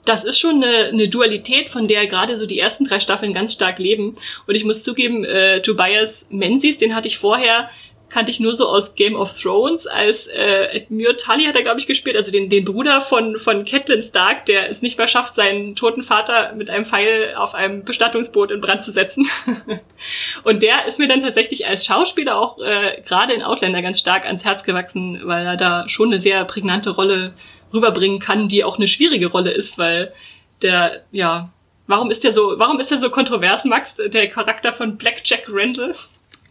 das ist schon eine, eine Dualität, von der gerade so die ersten drei Staffeln ganz stark leben. Und ich muss zugeben, äh, Tobias Menzies, den hatte ich vorher kannte ich nur so aus Game of Thrones, als äh, Edmure Tully hat er, glaube ich, gespielt, also den, den Bruder von, von Catelyn Stark, der es nicht mehr schafft, seinen toten Vater mit einem Pfeil auf einem Bestattungsboot in Brand zu setzen. und der ist mir dann tatsächlich als Schauspieler auch äh, gerade in Outlander ganz stark ans Herz gewachsen, weil er da schon eine sehr prägnante Rolle rüberbringen kann, die auch eine schwierige Rolle ist, weil der, ja, warum ist der so, warum ist der so kontrovers, Max, der Charakter von Black Jack Randall?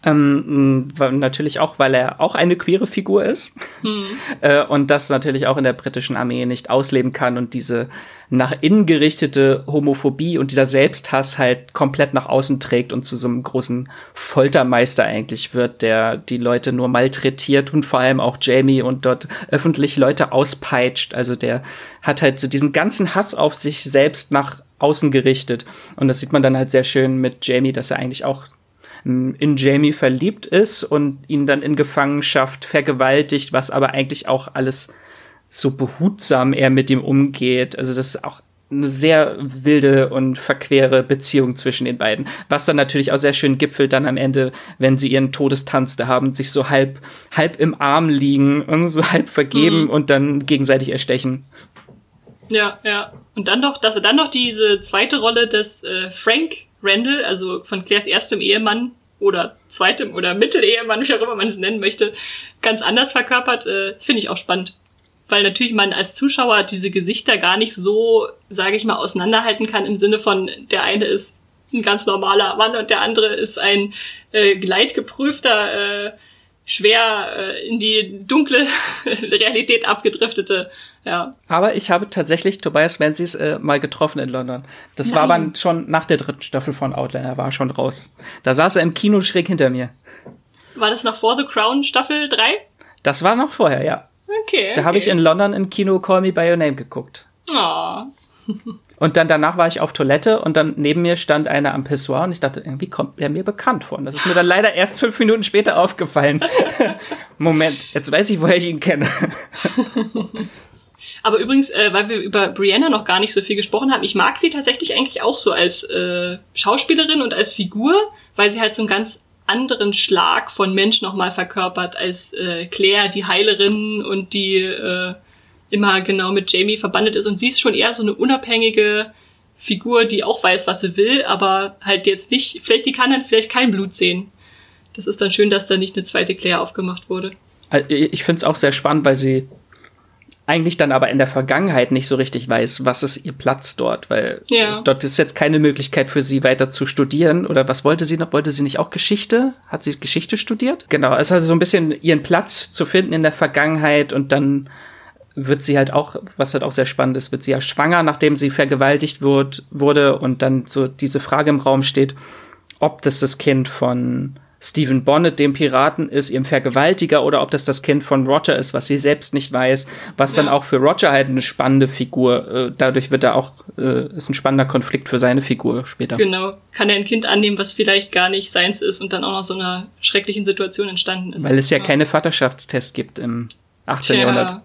Ähm, natürlich auch, weil er auch eine queere Figur ist hm. äh, und das natürlich auch in der britischen Armee nicht ausleben kann und diese nach innen gerichtete Homophobie und dieser Selbsthass halt komplett nach außen trägt und zu so einem großen Foltermeister eigentlich wird, der die Leute nur malträtiert und vor allem auch Jamie und dort öffentlich Leute auspeitscht. Also der hat halt so diesen ganzen Hass auf sich selbst nach außen gerichtet und das sieht man dann halt sehr schön mit Jamie, dass er eigentlich auch in Jamie verliebt ist und ihn dann in Gefangenschaft vergewaltigt, was aber eigentlich auch alles so behutsam er mit ihm umgeht. Also das ist auch eine sehr wilde und verquere Beziehung zwischen den beiden. Was dann natürlich auch sehr schön gipfelt dann am Ende, wenn sie ihren Todestanz da haben, sich so halb, halb im Arm liegen und so halb vergeben mhm. und dann gegenseitig erstechen. Ja, ja. Und dann noch, dass er dann noch diese zweite Rolle des äh, Frank Randall, also von Claires erstem Ehemann oder zweitem oder Mittelehemann, wie auch immer man es nennen möchte, ganz anders verkörpert, äh, finde ich auch spannend. Weil natürlich man als Zuschauer diese Gesichter gar nicht so, sage ich mal, auseinanderhalten kann im Sinne von, der eine ist ein ganz normaler Mann und der andere ist ein äh, gleitgeprüfter, äh, schwer äh, in die dunkle Realität abgedriftete ja. Aber ich habe tatsächlich Tobias Menzies äh, mal getroffen in London. Das Nein. war aber schon nach der dritten Staffel von Outlander, war schon raus. Da saß er im Kino schräg hinter mir. War das noch vor The Crown Staffel 3? Das war noch vorher, ja. Okay. Da habe ich in London im Kino Call Me By Your Name geguckt. Oh. und dann danach war ich auf Toilette und dann neben mir stand einer am Pissoir und ich dachte, irgendwie kommt er mir bekannt vor. Und das ist mir dann leider erst fünf Minuten später aufgefallen. Moment, jetzt weiß ich, woher ich ihn kenne. Aber übrigens, äh, weil wir über Brianna noch gar nicht so viel gesprochen haben, ich mag sie tatsächlich eigentlich auch so als äh, Schauspielerin und als Figur, weil sie halt so einen ganz anderen Schlag von Mensch nochmal verkörpert als äh, Claire, die Heilerin und die äh, immer genau mit Jamie verbandelt ist. Und sie ist schon eher so eine unabhängige Figur, die auch weiß, was sie will, aber halt jetzt nicht, vielleicht die kann dann vielleicht kein Blut sehen. Das ist dann schön, dass da nicht eine zweite Claire aufgemacht wurde. Ich finde es auch sehr spannend, weil sie eigentlich dann aber in der Vergangenheit nicht so richtig weiß, was ist ihr Platz dort, weil ja. dort ist jetzt keine Möglichkeit für sie weiter zu studieren. Oder was wollte sie noch? Wollte sie nicht auch Geschichte? Hat sie Geschichte studiert? Genau, es ist also so ein bisschen ihren Platz zu finden in der Vergangenheit und dann wird sie halt auch, was halt auch sehr spannend ist, wird sie ja schwanger, nachdem sie vergewaltigt wird, wurde und dann so diese Frage im Raum steht, ob das das Kind von Stephen Bonnet, dem Piraten, ist, ihrem Vergewaltiger oder ob das das Kind von Roger ist, was sie selbst nicht weiß, was ja. dann auch für Roger halt eine spannende Figur, äh, dadurch wird er auch, äh, ist ein spannender Konflikt für seine Figur später. Genau, kann er ein Kind annehmen, was vielleicht gar nicht seins ist und dann auch noch so einer schrecklichen Situation entstanden ist. Weil es ja, ja. keine Vaterschaftstests gibt im 18. Tja. Jahrhundert.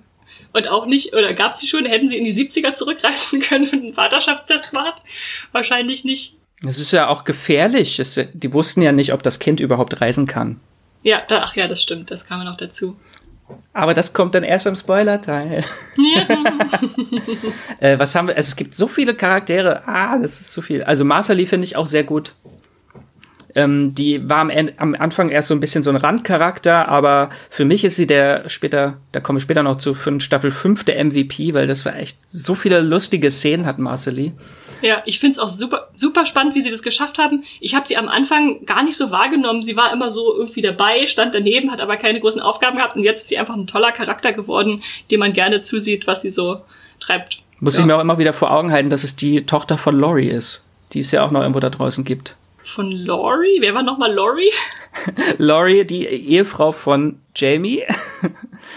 Und auch nicht, oder gab es die schon, hätten sie in die 70er zurückreisen können und einen Vaterschaftstest gemacht? Wahrscheinlich nicht. Es ist ja auch gefährlich. Es, die wussten ja nicht, ob das Kind überhaupt reisen kann. Ja, da, ach ja, das stimmt, das kam ja noch dazu. Aber das kommt dann erst im Spoiler-Teil. Ja. äh, was haben wir? Also es gibt so viele Charaktere. Ah, das ist zu viel. Also Marcely finde ich auch sehr gut. Ähm, die war am, am, Anfang erst so ein bisschen so ein Randcharakter, aber für mich ist sie der später, da komme ich später noch zu, für Staffel 5 der MVP, weil das war echt so viele lustige Szenen hat Marcely. Ja, ich find's auch super, super spannend, wie sie das geschafft haben. Ich habe sie am Anfang gar nicht so wahrgenommen. Sie war immer so irgendwie dabei, stand daneben, hat aber keine großen Aufgaben gehabt und jetzt ist sie einfach ein toller Charakter geworden, dem man gerne zusieht, was sie so treibt. Muss ja. ich mir auch immer wieder vor Augen halten, dass es die Tochter von Laurie ist, die es ja auch noch irgendwo da draußen gibt von Laurie. Wer war nochmal Laurie? Laurie, die Ehefrau von Jamie.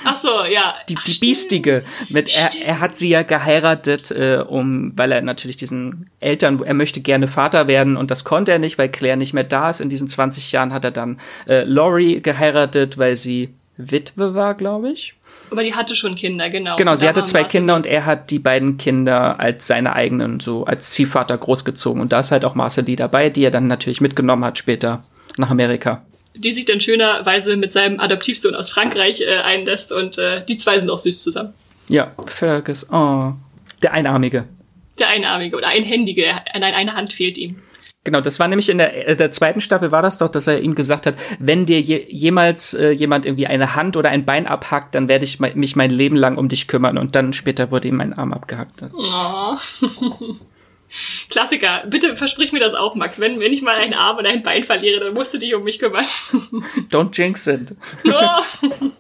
Ach so, ja. Die, die Ach, Biestige. Mit, er, er hat sie ja geheiratet, äh, um, weil er natürlich diesen Eltern, er möchte gerne Vater werden und das konnte er nicht, weil Claire nicht mehr da ist. In diesen 20 Jahren hat er dann äh, Laurie geheiratet, weil sie Witwe war, glaube ich. Aber die hatte schon Kinder, genau. Genau, sie hatte zwei Kinder und er hat die beiden Kinder als seine eigenen, so als Ziehvater großgezogen. Und da ist halt auch Marceli dabei, die er dann natürlich mitgenommen hat später nach Amerika. Die sich dann schönerweise mit seinem Adoptivsohn aus Frankreich äh, einlässt und äh, die zwei sind auch süß zusammen. Ja, Fergus, oh, der Einarmige. Der Einarmige oder Einhändige, nein, eine Hand fehlt ihm. Genau, das war nämlich in der, äh, der zweiten Staffel war das doch, dass er ihm gesagt hat, wenn dir je, jemals äh, jemand irgendwie eine Hand oder ein Bein abhackt, dann werde ich mich mein Leben lang um dich kümmern. Und dann später wurde ihm ein Arm abgehackt. Oh. Klassiker. Bitte versprich mir das auch, Max. Wenn, wenn ich mal einen Arm oder ein Bein verliere, dann musst du dich um mich kümmern. Don't jinx it. Oh.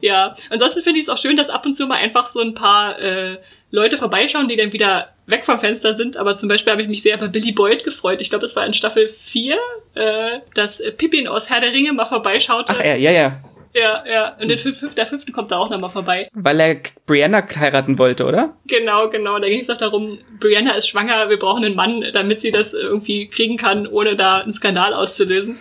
ja, ansonsten finde ich es auch schön, dass ab und zu mal einfach so ein paar äh, Leute vorbeischauen, die dann wieder weg vom Fenster sind. Aber zum Beispiel habe ich mich sehr über Billy Boyd gefreut. Ich glaube, das war in Staffel 4, äh, dass Pippin aus Herr der Ringe mal vorbeischaute. Ach ja, ja, ja. Ja, ja. Und fünf, der fünfte kommt da auch nochmal vorbei. Weil er Brianna heiraten wollte, oder? Genau, genau. Da ging es doch darum, Brianna ist schwanger, wir brauchen einen Mann, damit sie das irgendwie kriegen kann, ohne da einen Skandal auszulösen.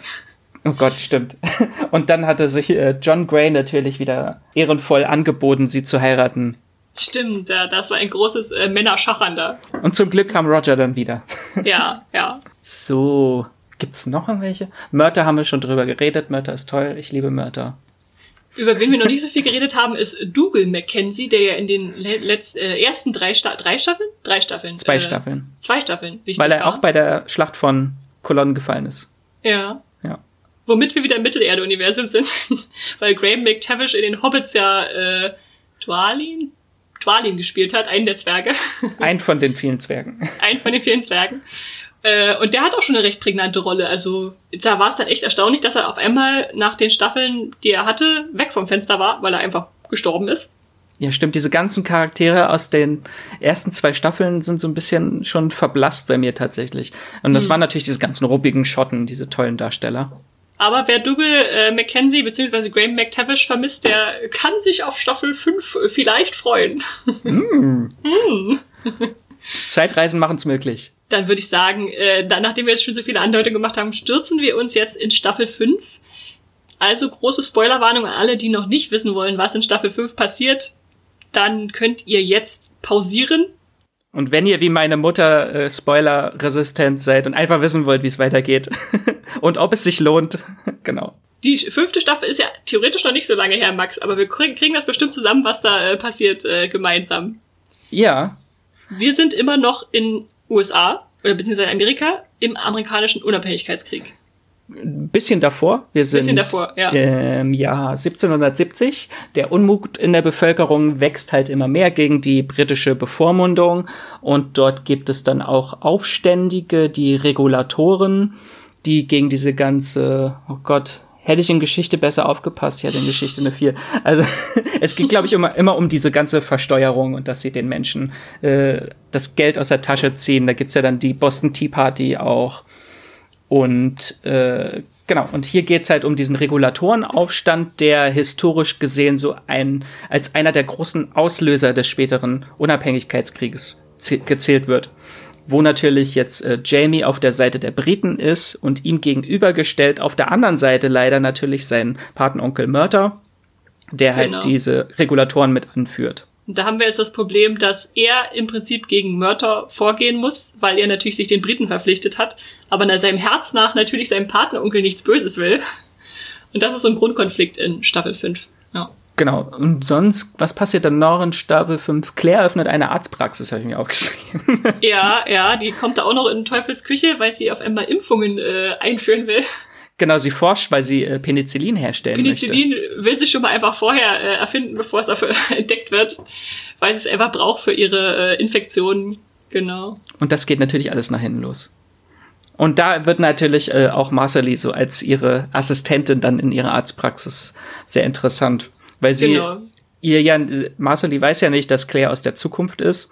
Oh Gott, stimmt. Und dann hatte sich äh, John Gray natürlich wieder ehrenvoll angeboten, sie zu heiraten. Stimmt, ja, das war ein großes äh, Männerschachern da. Und zum Glück kam Roger dann wieder. ja, ja. So, gibt's noch irgendwelche? Mörder haben wir schon drüber geredet. Mörder ist toll. Ich liebe Mörder. Über wen wir noch nicht so viel geredet haben, ist Dougal Mackenzie, der ja in den letzt, äh, ersten drei, Sta drei Staffeln? Drei Staffeln. Zwei äh, Staffeln. Zwei Staffeln. Weil er war. auch bei der Schlacht von Kolonnen gefallen ist. Ja. Ja. Womit wir wieder im Mittelerde-Universum sind. Weil Graham McTavish in den Hobbits ja äh, Dwalin, Dwalin gespielt hat, einen der Zwerge. Ein von den vielen Zwergen. Ein von den vielen Zwergen. Äh, und der hat auch schon eine recht prägnante Rolle. Also da war es dann echt erstaunlich, dass er auf einmal nach den Staffeln, die er hatte, weg vom Fenster war, weil er einfach gestorben ist. Ja, stimmt. Diese ganzen Charaktere aus den ersten zwei Staffeln sind so ein bisschen schon verblasst bei mir tatsächlich. Und das hm. waren natürlich diese ganzen ruppigen Schotten, diese tollen Darsteller. Aber wer Dougal äh, Mackenzie bzw. Graham McTavish vermisst, der kann sich auf Staffel 5 vielleicht freuen. Mm. mm. Zeitreisen machen es möglich. Dann würde ich sagen, äh, nachdem wir jetzt schon so viele Andeutungen gemacht haben, stürzen wir uns jetzt in Staffel 5. Also große Spoilerwarnung an alle, die noch nicht wissen wollen, was in Staffel 5 passiert. Dann könnt ihr jetzt pausieren und wenn ihr wie meine Mutter äh, Spoiler-resistent seid und einfach wissen wollt, wie es weitergeht und ob es sich lohnt, genau. Die fünfte Staffel ist ja theoretisch noch nicht so lange her, Max, aber wir kriegen das bestimmt zusammen, was da äh, passiert, äh, gemeinsam. Ja. Wir sind immer noch in USA oder beziehungsweise Amerika im amerikanischen Unabhängigkeitskrieg ein bisschen davor. Wir sind bisschen davor, ja. im Jahr 1770. Der Unmut in der Bevölkerung wächst halt immer mehr gegen die britische Bevormundung und dort gibt es dann auch Aufständige, die Regulatoren, die gegen diese ganze, oh Gott, hätte ich in Geschichte besser aufgepasst, ich hätte in Geschichte eine 4. Also es geht, glaube ich, immer, immer um diese ganze Versteuerung und dass sie den Menschen äh, das Geld aus der Tasche ziehen. Da gibt's ja dann die Boston Tea Party auch und äh, genau, und hier geht's halt um diesen Regulatorenaufstand, der historisch gesehen so ein als einer der großen Auslöser des späteren Unabhängigkeitskrieges gezählt wird. Wo natürlich jetzt äh, Jamie auf der Seite der Briten ist und ihm gegenübergestellt auf der anderen Seite leider natürlich sein Patenonkel Murter, der halt genau. diese Regulatoren mit anführt. Da haben wir jetzt das Problem, dass er im Prinzip gegen Mörder vorgehen muss, weil er natürlich sich den Briten verpflichtet hat, aber nach seinem Herz nach natürlich seinem Partneronkel nichts Böses will. Und das ist so ein Grundkonflikt in Staffel 5. Genau. Und sonst, was passiert dann noch in Staffel 5? Claire öffnet eine Arztpraxis, habe ich mir aufgeschrieben. ja, ja, die kommt da auch noch in Teufels Küche, weil sie auf einmal Impfungen äh, einführen will. Genau, sie forscht, weil sie äh, Penicillin herstellen Penicillin möchte. Penicillin will sie schon mal einfach vorher äh, erfinden, bevor es dafür entdeckt wird, weil sie es einfach braucht für ihre äh, Infektionen. Genau. Und das geht natürlich alles nach hinten los. Und da wird natürlich äh, auch Marceli so als ihre Assistentin dann in ihrer Arztpraxis sehr interessant, weil sie genau. ihr ja Marceli weiß ja nicht, dass Claire aus der Zukunft ist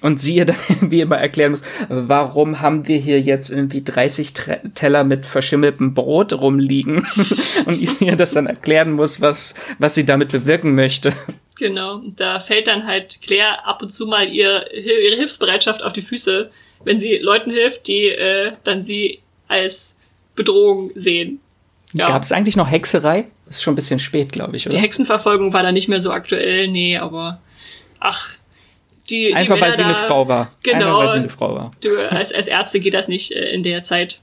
und sie ihr dann wie immer erklären muss, warum haben wir hier jetzt irgendwie 30 Teller mit verschimmeltem Brot rumliegen und ihr das dann erklären muss, was was sie damit bewirken möchte. Genau, da fällt dann halt Claire ab und zu mal ihr, ihre Hilfsbereitschaft auf die Füße wenn sie Leuten hilft, die äh, dann sie als Bedrohung sehen. Ja. Gab es eigentlich noch Hexerei? Ist schon ein bisschen spät, glaube ich, oder? Die Hexenverfolgung war da nicht mehr so aktuell, nee, aber ach, die, Einfach die weil sie da, eine Frau war. Genau. Einfach weil sie eine Frau war. Du, als, als Ärzte geht das nicht äh, in der Zeit.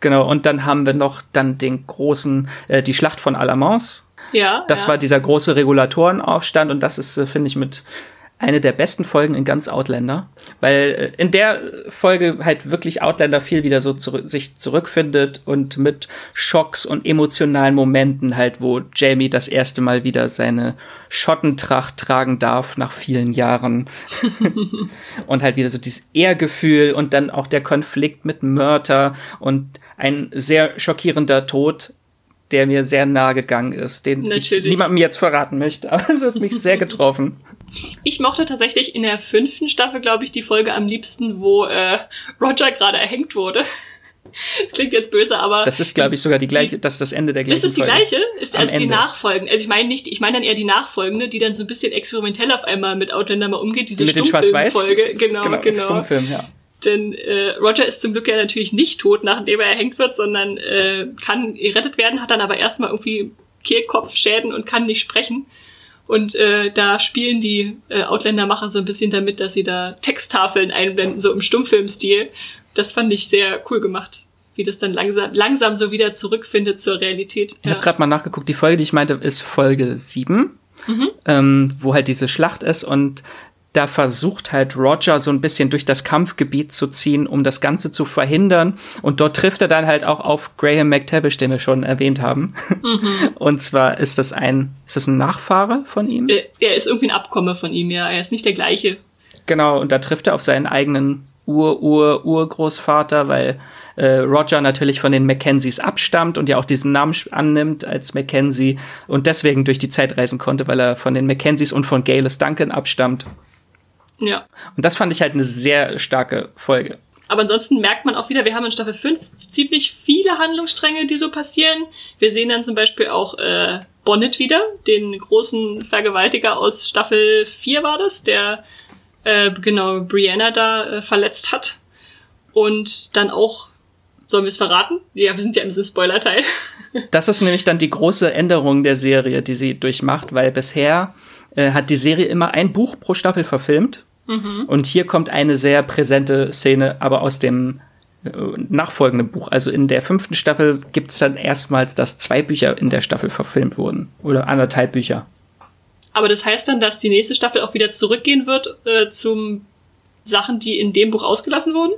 Genau, und dann haben wir noch dann den großen, äh, die Schlacht von Alamance. Ja. Das ja. war dieser große Regulatorenaufstand und das ist, äh, finde ich, mit eine der besten Folgen in ganz Outlander, weil äh, in der Folge halt wirklich Outlander viel wieder so zurück, sich zurückfindet und mit Schocks und emotionalen Momenten halt, wo Jamie das erste Mal wieder seine Schottentracht tragen darf nach vielen Jahren und halt wieder so dieses Ehrgefühl und dann auch der Konflikt mit Mörter und ein sehr schockierender Tod der mir sehr nahe gegangen ist, den niemandem jetzt verraten möchte, aber es hat mich sehr getroffen. Ich mochte tatsächlich in der fünften Staffel, glaube ich, die Folge am liebsten, wo äh, Roger gerade erhängt wurde. Klingt jetzt böse, aber. Das ist, glaube ich, sogar die gleiche, das ist das Ende der gleichen Ist es die Folge. gleiche? Ist erst die Nachfolgende. Also ich meine nicht, ich meine dann eher die Nachfolgende, die dann so ein bisschen experimentell auf einmal mit Outlander mal umgeht, diese die mit den Stummfilm-Folge. Genau, genau. genau. Stummfilm, ja. Denn äh, Roger ist zum Glück ja natürlich nicht tot, nachdem er erhängt wird, sondern äh, kann gerettet werden, hat dann aber erstmal irgendwie Kehlkopfschäden und kann nicht sprechen. Und äh, da spielen die äh, Outlander-Macher so ein bisschen damit, dass sie da Texttafeln einblenden, so im Stummfilmstil. Das fand ich sehr cool gemacht, wie das dann langsam, langsam so wieder zurückfindet zur Realität. Ich ja. habe gerade mal nachgeguckt, die Folge, die ich meinte, ist Folge 7, mhm. ähm, wo halt diese Schlacht ist und da versucht halt Roger so ein bisschen durch das Kampfgebiet zu ziehen, um das Ganze zu verhindern. Und dort trifft er dann halt auch auf Graham McTavish, den wir schon erwähnt haben. Mhm. Und zwar ist das ein, ist das ein Nachfahre von ihm? Er ist irgendwie ein Abkomme von ihm, ja. Er ist nicht der gleiche. Genau, und da trifft er auf seinen eigenen Ur-Ur-Urgroßvater, weil äh, Roger natürlich von den Mackenzies abstammt und ja auch diesen Namen annimmt als Mackenzie und deswegen durch die Zeit reisen konnte, weil er von den Mackenzies und von Gaylus Duncan abstammt. Ja. Und das fand ich halt eine sehr starke Folge. Aber ansonsten merkt man auch wieder, wir haben in Staffel 5 ziemlich viele Handlungsstränge, die so passieren. Wir sehen dann zum Beispiel auch äh, Bonnet wieder, den großen Vergewaltiger aus Staffel 4 war das, der äh, genau Brianna da äh, verletzt hat. Und dann auch, sollen wir es verraten? Ja, wir sind ja in diesem Spoiler-Teil. das ist nämlich dann die große Änderung der Serie, die sie durchmacht, weil bisher äh, hat die Serie immer ein Buch pro Staffel verfilmt. Mhm. Und hier kommt eine sehr präsente Szene, aber aus dem äh, nachfolgenden Buch. Also in der fünften Staffel gibt es dann erstmals, dass zwei Bücher in der Staffel verfilmt wurden. Oder anderthalb Bücher. Aber das heißt dann, dass die nächste Staffel auch wieder zurückgehen wird äh, zum Sachen, die in dem Buch ausgelassen wurden?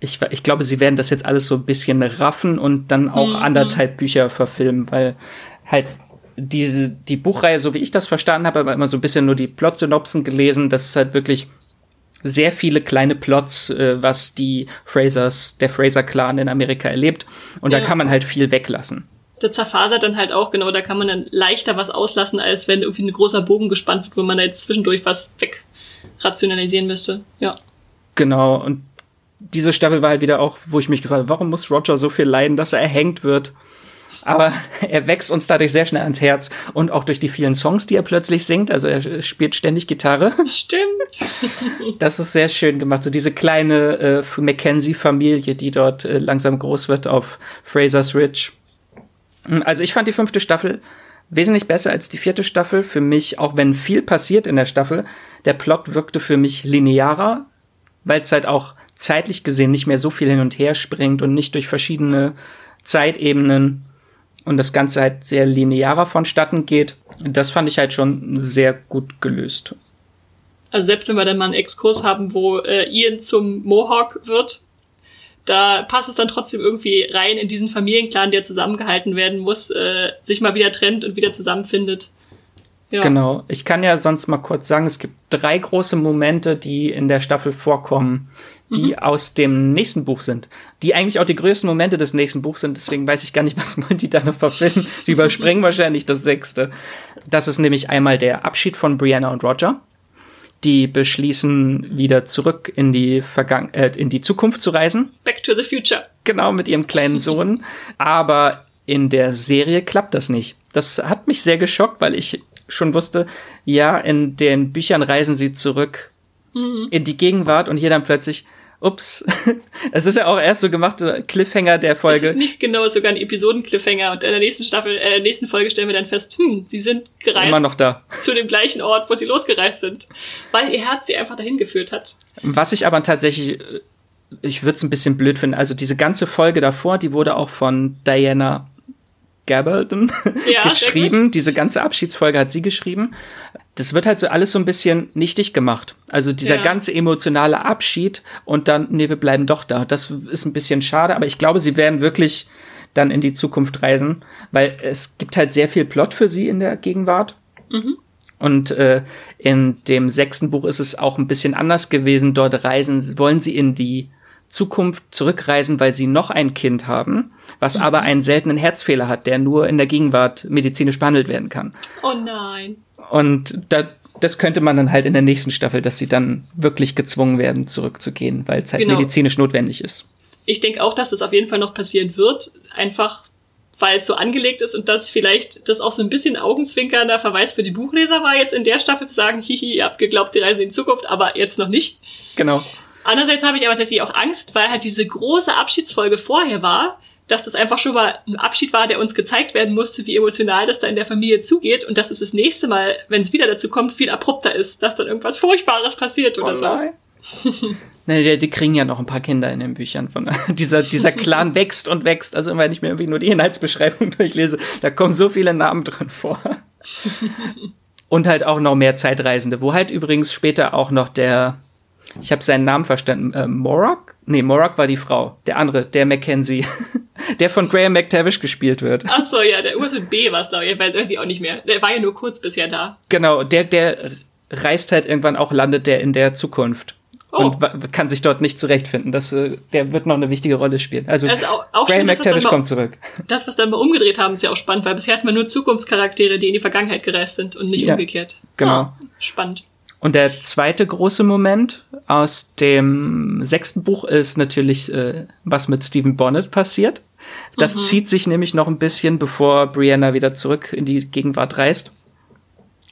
Ich, ich glaube, sie werden das jetzt alles so ein bisschen raffen und dann auch mhm. anderthalb Bücher verfilmen, weil halt diese, die Buchreihe, so wie ich das verstanden habe, aber immer so ein bisschen nur die Plot-Synopsen gelesen, das ist halt wirklich sehr viele kleine Plots, äh, was die Frasers, der Fraser-Clan in Amerika erlebt. Und ja. da kann man halt viel weglassen. Der zerfasert dann halt auch, genau, da kann man dann leichter was auslassen, als wenn irgendwie ein großer Bogen gespannt wird, wo man da jetzt zwischendurch was wegrationalisieren müsste. Ja. Genau, und diese Staffel war halt wieder auch, wo ich mich gefragt habe, warum muss Roger so viel leiden, dass er erhängt wird? Aber er wächst uns dadurch sehr schnell ans Herz und auch durch die vielen Songs, die er plötzlich singt. Also er spielt ständig Gitarre. Stimmt. Das ist sehr schön gemacht. So diese kleine äh, Mackenzie-Familie, die dort äh, langsam groß wird auf Fraser's Ridge. Also ich fand die fünfte Staffel wesentlich besser als die vierte Staffel. Für mich, auch wenn viel passiert in der Staffel, der Plot wirkte für mich linearer, weil es halt auch zeitlich gesehen nicht mehr so viel hin und her springt und nicht durch verschiedene Zeitebenen und das Ganze halt sehr linearer vonstatten geht. Das fand ich halt schon sehr gut gelöst. Also selbst wenn wir dann mal einen Exkurs haben, wo äh, Ian zum Mohawk wird, da passt es dann trotzdem irgendwie rein in diesen Familienclan, der zusammengehalten werden muss, äh, sich mal wieder trennt und wieder zusammenfindet. Ja. Genau. Ich kann ja sonst mal kurz sagen, es gibt drei große Momente, die in der Staffel vorkommen, die mhm. aus dem nächsten Buch sind. Die eigentlich auch die größten Momente des nächsten Buchs sind. Deswegen weiß ich gar nicht, was man die da noch verfilmen. Die überspringen wahrscheinlich das sechste. Das ist nämlich einmal der Abschied von Brianna und Roger. Die beschließen, wieder zurück in die Vergangen äh, in die Zukunft zu reisen. Back to the future. Genau, mit ihrem kleinen Sohn. Aber in der Serie klappt das nicht. Das hat mich sehr geschockt, weil ich schon wusste, ja, in den Büchern reisen sie zurück mhm. in die Gegenwart und hier dann plötzlich, ups, es ist ja auch erst so gemacht, Cliffhanger der Folge. Es ist nicht genau sogar ein Episoden-Cliffhanger und in der nächsten Staffel, äh, nächsten Folge stellen wir dann fest, hm, sie sind gereist. Immer noch da. Zu dem gleichen Ort, wo sie losgereist sind. Weil ihr Herz sie einfach dahin geführt hat. Was ich aber tatsächlich, äh, ich würde es ein bisschen blöd finden, also diese ganze Folge davor, die wurde auch von Diana Gabaldon ja, geschrieben. Diese ganze Abschiedsfolge hat sie geschrieben. Das wird halt so alles so ein bisschen nichtig gemacht. Also dieser ja. ganze emotionale Abschied und dann, nee, wir bleiben doch da. Das ist ein bisschen schade, aber ich glaube, sie werden wirklich dann in die Zukunft reisen, weil es gibt halt sehr viel Plot für sie in der Gegenwart. Mhm. Und äh, in dem sechsten Buch ist es auch ein bisschen anders gewesen. Dort reisen, wollen sie in die Zukunft zurückreisen, weil sie noch ein Kind haben, was mhm. aber einen seltenen Herzfehler hat, der nur in der Gegenwart medizinisch behandelt werden kann. Oh nein. Und da, das könnte man dann halt in der nächsten Staffel, dass sie dann wirklich gezwungen werden, zurückzugehen, weil es halt genau. medizinisch notwendig ist. Ich denke auch, dass das auf jeden Fall noch passieren wird, einfach weil es so angelegt ist und dass vielleicht das auch so ein bisschen augenzwinkernder Verweis für die Buchleser war, jetzt in der Staffel zu sagen, hihi, ihr habt geglaubt, die reisen in die Zukunft, aber jetzt noch nicht. Genau. Andererseits habe ich aber tatsächlich auch Angst, weil halt diese große Abschiedsfolge vorher war, dass das einfach schon mal ein Abschied war, der uns gezeigt werden musste, wie emotional das da in der Familie zugeht und dass es das nächste Mal, wenn es wieder dazu kommt, viel abrupter ist, dass dann irgendwas Furchtbares passiert oder oh so. Ne, die, die, kriegen ja noch ein paar Kinder in den Büchern von dieser dieser Clan wächst und wächst. Also wenn ich mir irgendwie nur die Inhaltsbeschreibung durchlese, da kommen so viele Namen drin vor. und halt auch noch mehr Zeitreisende, wo halt übrigens später auch noch der ich habe seinen Namen verstanden. Äh, Morak? Nee, Morak war die Frau. Der andere, der Mackenzie. der von Graham McTavish gespielt wird. Ach so, ja, der irgendwas mit B war es, glaube ich. Weiß ich auch nicht mehr. Der war ja nur kurz bisher da. Genau, der, der reist halt irgendwann auch, landet der in der Zukunft. Oh. Und kann sich dort nicht zurechtfinden. Das, äh, der wird noch eine wichtige Rolle spielen. Also, also auch, auch Graham McTavish kommt zurück. Das, was dann mal umgedreht haben, ist ja auch spannend, weil bisher hat man nur Zukunftscharaktere, die in die Vergangenheit gereist sind und nicht ja, umgekehrt. Genau. Ah, spannend. Und der zweite große Moment aus dem sechsten Buch ist natürlich, äh, was mit Stephen Bonnet passiert. Das mhm. zieht sich nämlich noch ein bisschen, bevor Brianna wieder zurück in die Gegenwart reist.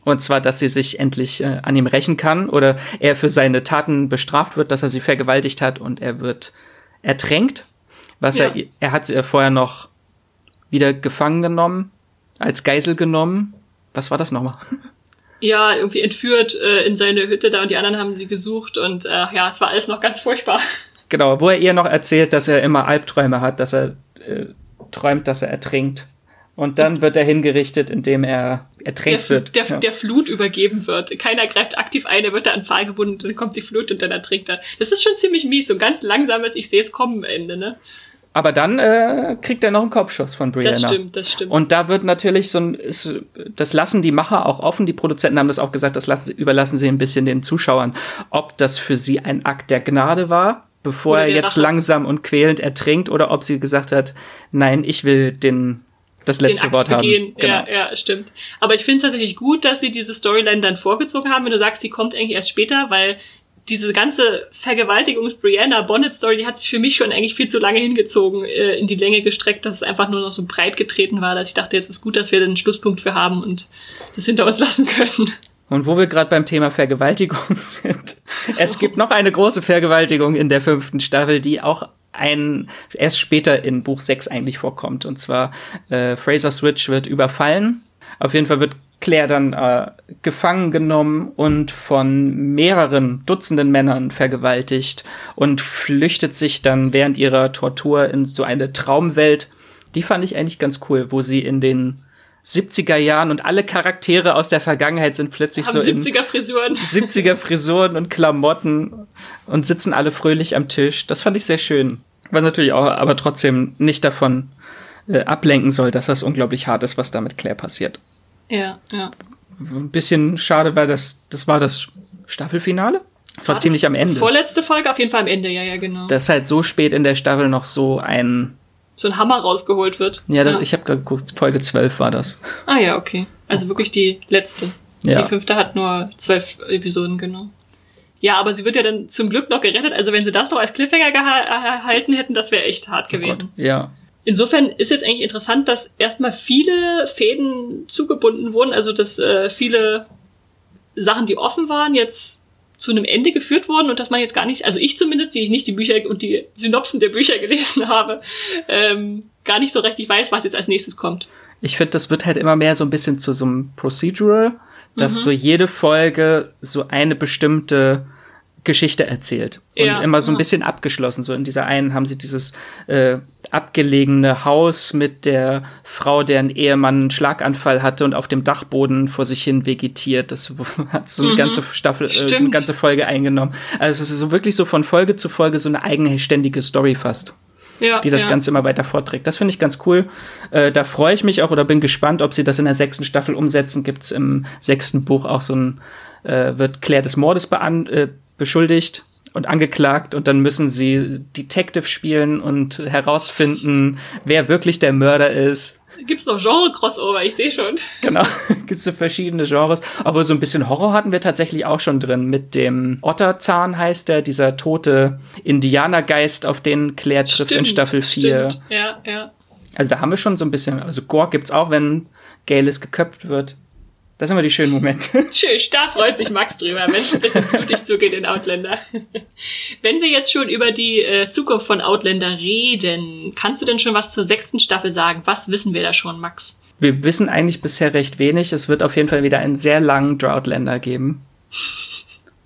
Und zwar, dass sie sich endlich äh, an ihm rächen kann oder er für seine Taten bestraft wird, dass er sie vergewaltigt hat und er wird ertränkt. Was ja. er, er hat sie vorher noch wieder gefangen genommen, als Geisel genommen. Was war das nochmal? ja, irgendwie entführt äh, in seine Hütte da und die anderen haben sie gesucht und äh, ja, es war alles noch ganz furchtbar. Genau, wo er ihr noch erzählt, dass er immer Albträume hat, dass er äh, träumt, dass er ertrinkt. Und dann wird er hingerichtet, indem er ertränkt der, wird. Der, ja. der Flut übergeben wird. Keiner greift aktiv ein, er wird da an Pfahl gebunden, dann kommt die Flut und dann ertrinkt er. Das ist schon ziemlich mies, so ganz langsames, ich sehe es kommen am Ende, ne? Aber dann äh, kriegt er noch einen Kopfschuss von Brianna. Das stimmt, das stimmt. Und da wird natürlich so ein, ist, das lassen die Macher auch offen, die Produzenten haben das auch gesagt, das lassen, überlassen sie ein bisschen den Zuschauern, ob das für sie ein Akt der Gnade war, bevor er jetzt Rache. langsam und quälend ertrinkt, oder ob sie gesagt hat, nein, ich will den das letzte Wort begehen. haben. Genau. Ja, ja, stimmt. Aber ich finde es tatsächlich gut, dass sie diese Storyline dann vorgezogen haben, wenn du sagst, die kommt eigentlich erst später, weil diese ganze Vergewaltigungs-Brianna-Bonnet-Story, die hat sich für mich schon eigentlich viel zu lange hingezogen, äh, in die Länge gestreckt, dass es einfach nur noch so breit getreten war, dass ich dachte, jetzt ist gut, dass wir den Schlusspunkt für haben und das hinter uns lassen können. Und wo wir gerade beim Thema Vergewaltigung sind, es gibt noch eine große Vergewaltigung in der fünften Staffel, die auch ein erst später in Buch 6 eigentlich vorkommt. Und zwar äh, Fraser Switch wird überfallen. Auf jeden Fall wird Claire dann äh, gefangen genommen und von mehreren Dutzenden Männern vergewaltigt und flüchtet sich dann während ihrer Tortur in so eine Traumwelt, Die fand ich eigentlich ganz cool, wo sie in den 70er Jahren und alle Charaktere aus der Vergangenheit sind plötzlich Haben so 70er Frisuren. 70er Frisuren und Klamotten und sitzen alle fröhlich am Tisch. Das fand ich sehr schön. Was natürlich auch, aber trotzdem nicht davon äh, ablenken soll, dass das unglaublich hart ist, was da mit Claire passiert. Ja, ja. Ein bisschen schade, weil das, das war das Staffelfinale. Das war, war ziemlich am Ende. Vorletzte Folge auf jeden Fall am Ende, ja, ja, genau. Dass halt so spät in der Staffel noch so ein so ein Hammer rausgeholt wird. Ja, das, ja. ich habe gerade geguckt, Folge 12 war das. Ah ja, okay. Also wirklich die letzte. Ja. Die fünfte hat nur zwölf Episoden, genau. Ja, aber sie wird ja dann zum Glück noch gerettet. Also wenn sie das noch als Cliffhanger gehalten hätten, das wäre echt hart gewesen. Oh ja. Insofern ist jetzt eigentlich interessant, dass erstmal viele Fäden zugebunden wurden, also dass äh, viele Sachen, die offen waren, jetzt zu einem Ende geführt wurden und dass man jetzt gar nicht, also ich zumindest, die ich nicht die Bücher und die Synopsen der Bücher gelesen habe, ähm, gar nicht so richtig weiß, was jetzt als nächstes kommt. Ich finde, das wird halt immer mehr so ein bisschen zu so einem Procedural, dass mhm. so jede Folge so eine bestimmte Geschichte erzählt. Und ja, immer so ein bisschen abgeschlossen. So in dieser einen haben sie dieses äh, abgelegene Haus mit der Frau, deren Ehemann einen Schlaganfall hatte und auf dem Dachboden vor sich hin vegetiert. Das hat so eine mhm. ganze Staffel, äh, so eine ganze Folge eingenommen. Also es ist so wirklich so von Folge zu Folge so eine eigenständige Story fast. Ja, die das ja. Ganze immer weiter vorträgt. Das finde ich ganz cool. Äh, da freue ich mich auch oder bin gespannt, ob sie das in der sechsten Staffel umsetzen. Gibt es im sechsten Buch auch so ein, äh, wird Claire des Mordes bean äh, beschuldigt und angeklagt und dann müssen sie Detective spielen und herausfinden, wer wirklich der Mörder ist. Gibt's noch Genre-Crossover, ich sehe schon. Genau, gibt's so verschiedene Genres. Aber so ein bisschen Horror hatten wir tatsächlich auch schon drin. Mit dem Otterzahn heißt der, dieser tote Indianergeist, auf den Claire trifft stimmt, in Staffel 4. Stimmt. Ja, ja. Also da haben wir schon so ein bisschen, also Gore gibt's auch, wenn Galis geköpft wird. Das sind immer die schönen Momente. Schön, da freut sich Max drüber, wenn es ein bisschen blutig zugeht in Outlander. Wenn wir jetzt schon über die äh, Zukunft von Outlander reden, kannst du denn schon was zur sechsten Staffel sagen? Was wissen wir da schon, Max? Wir wissen eigentlich bisher recht wenig. Es wird auf jeden Fall wieder einen sehr langen Droughtlander geben.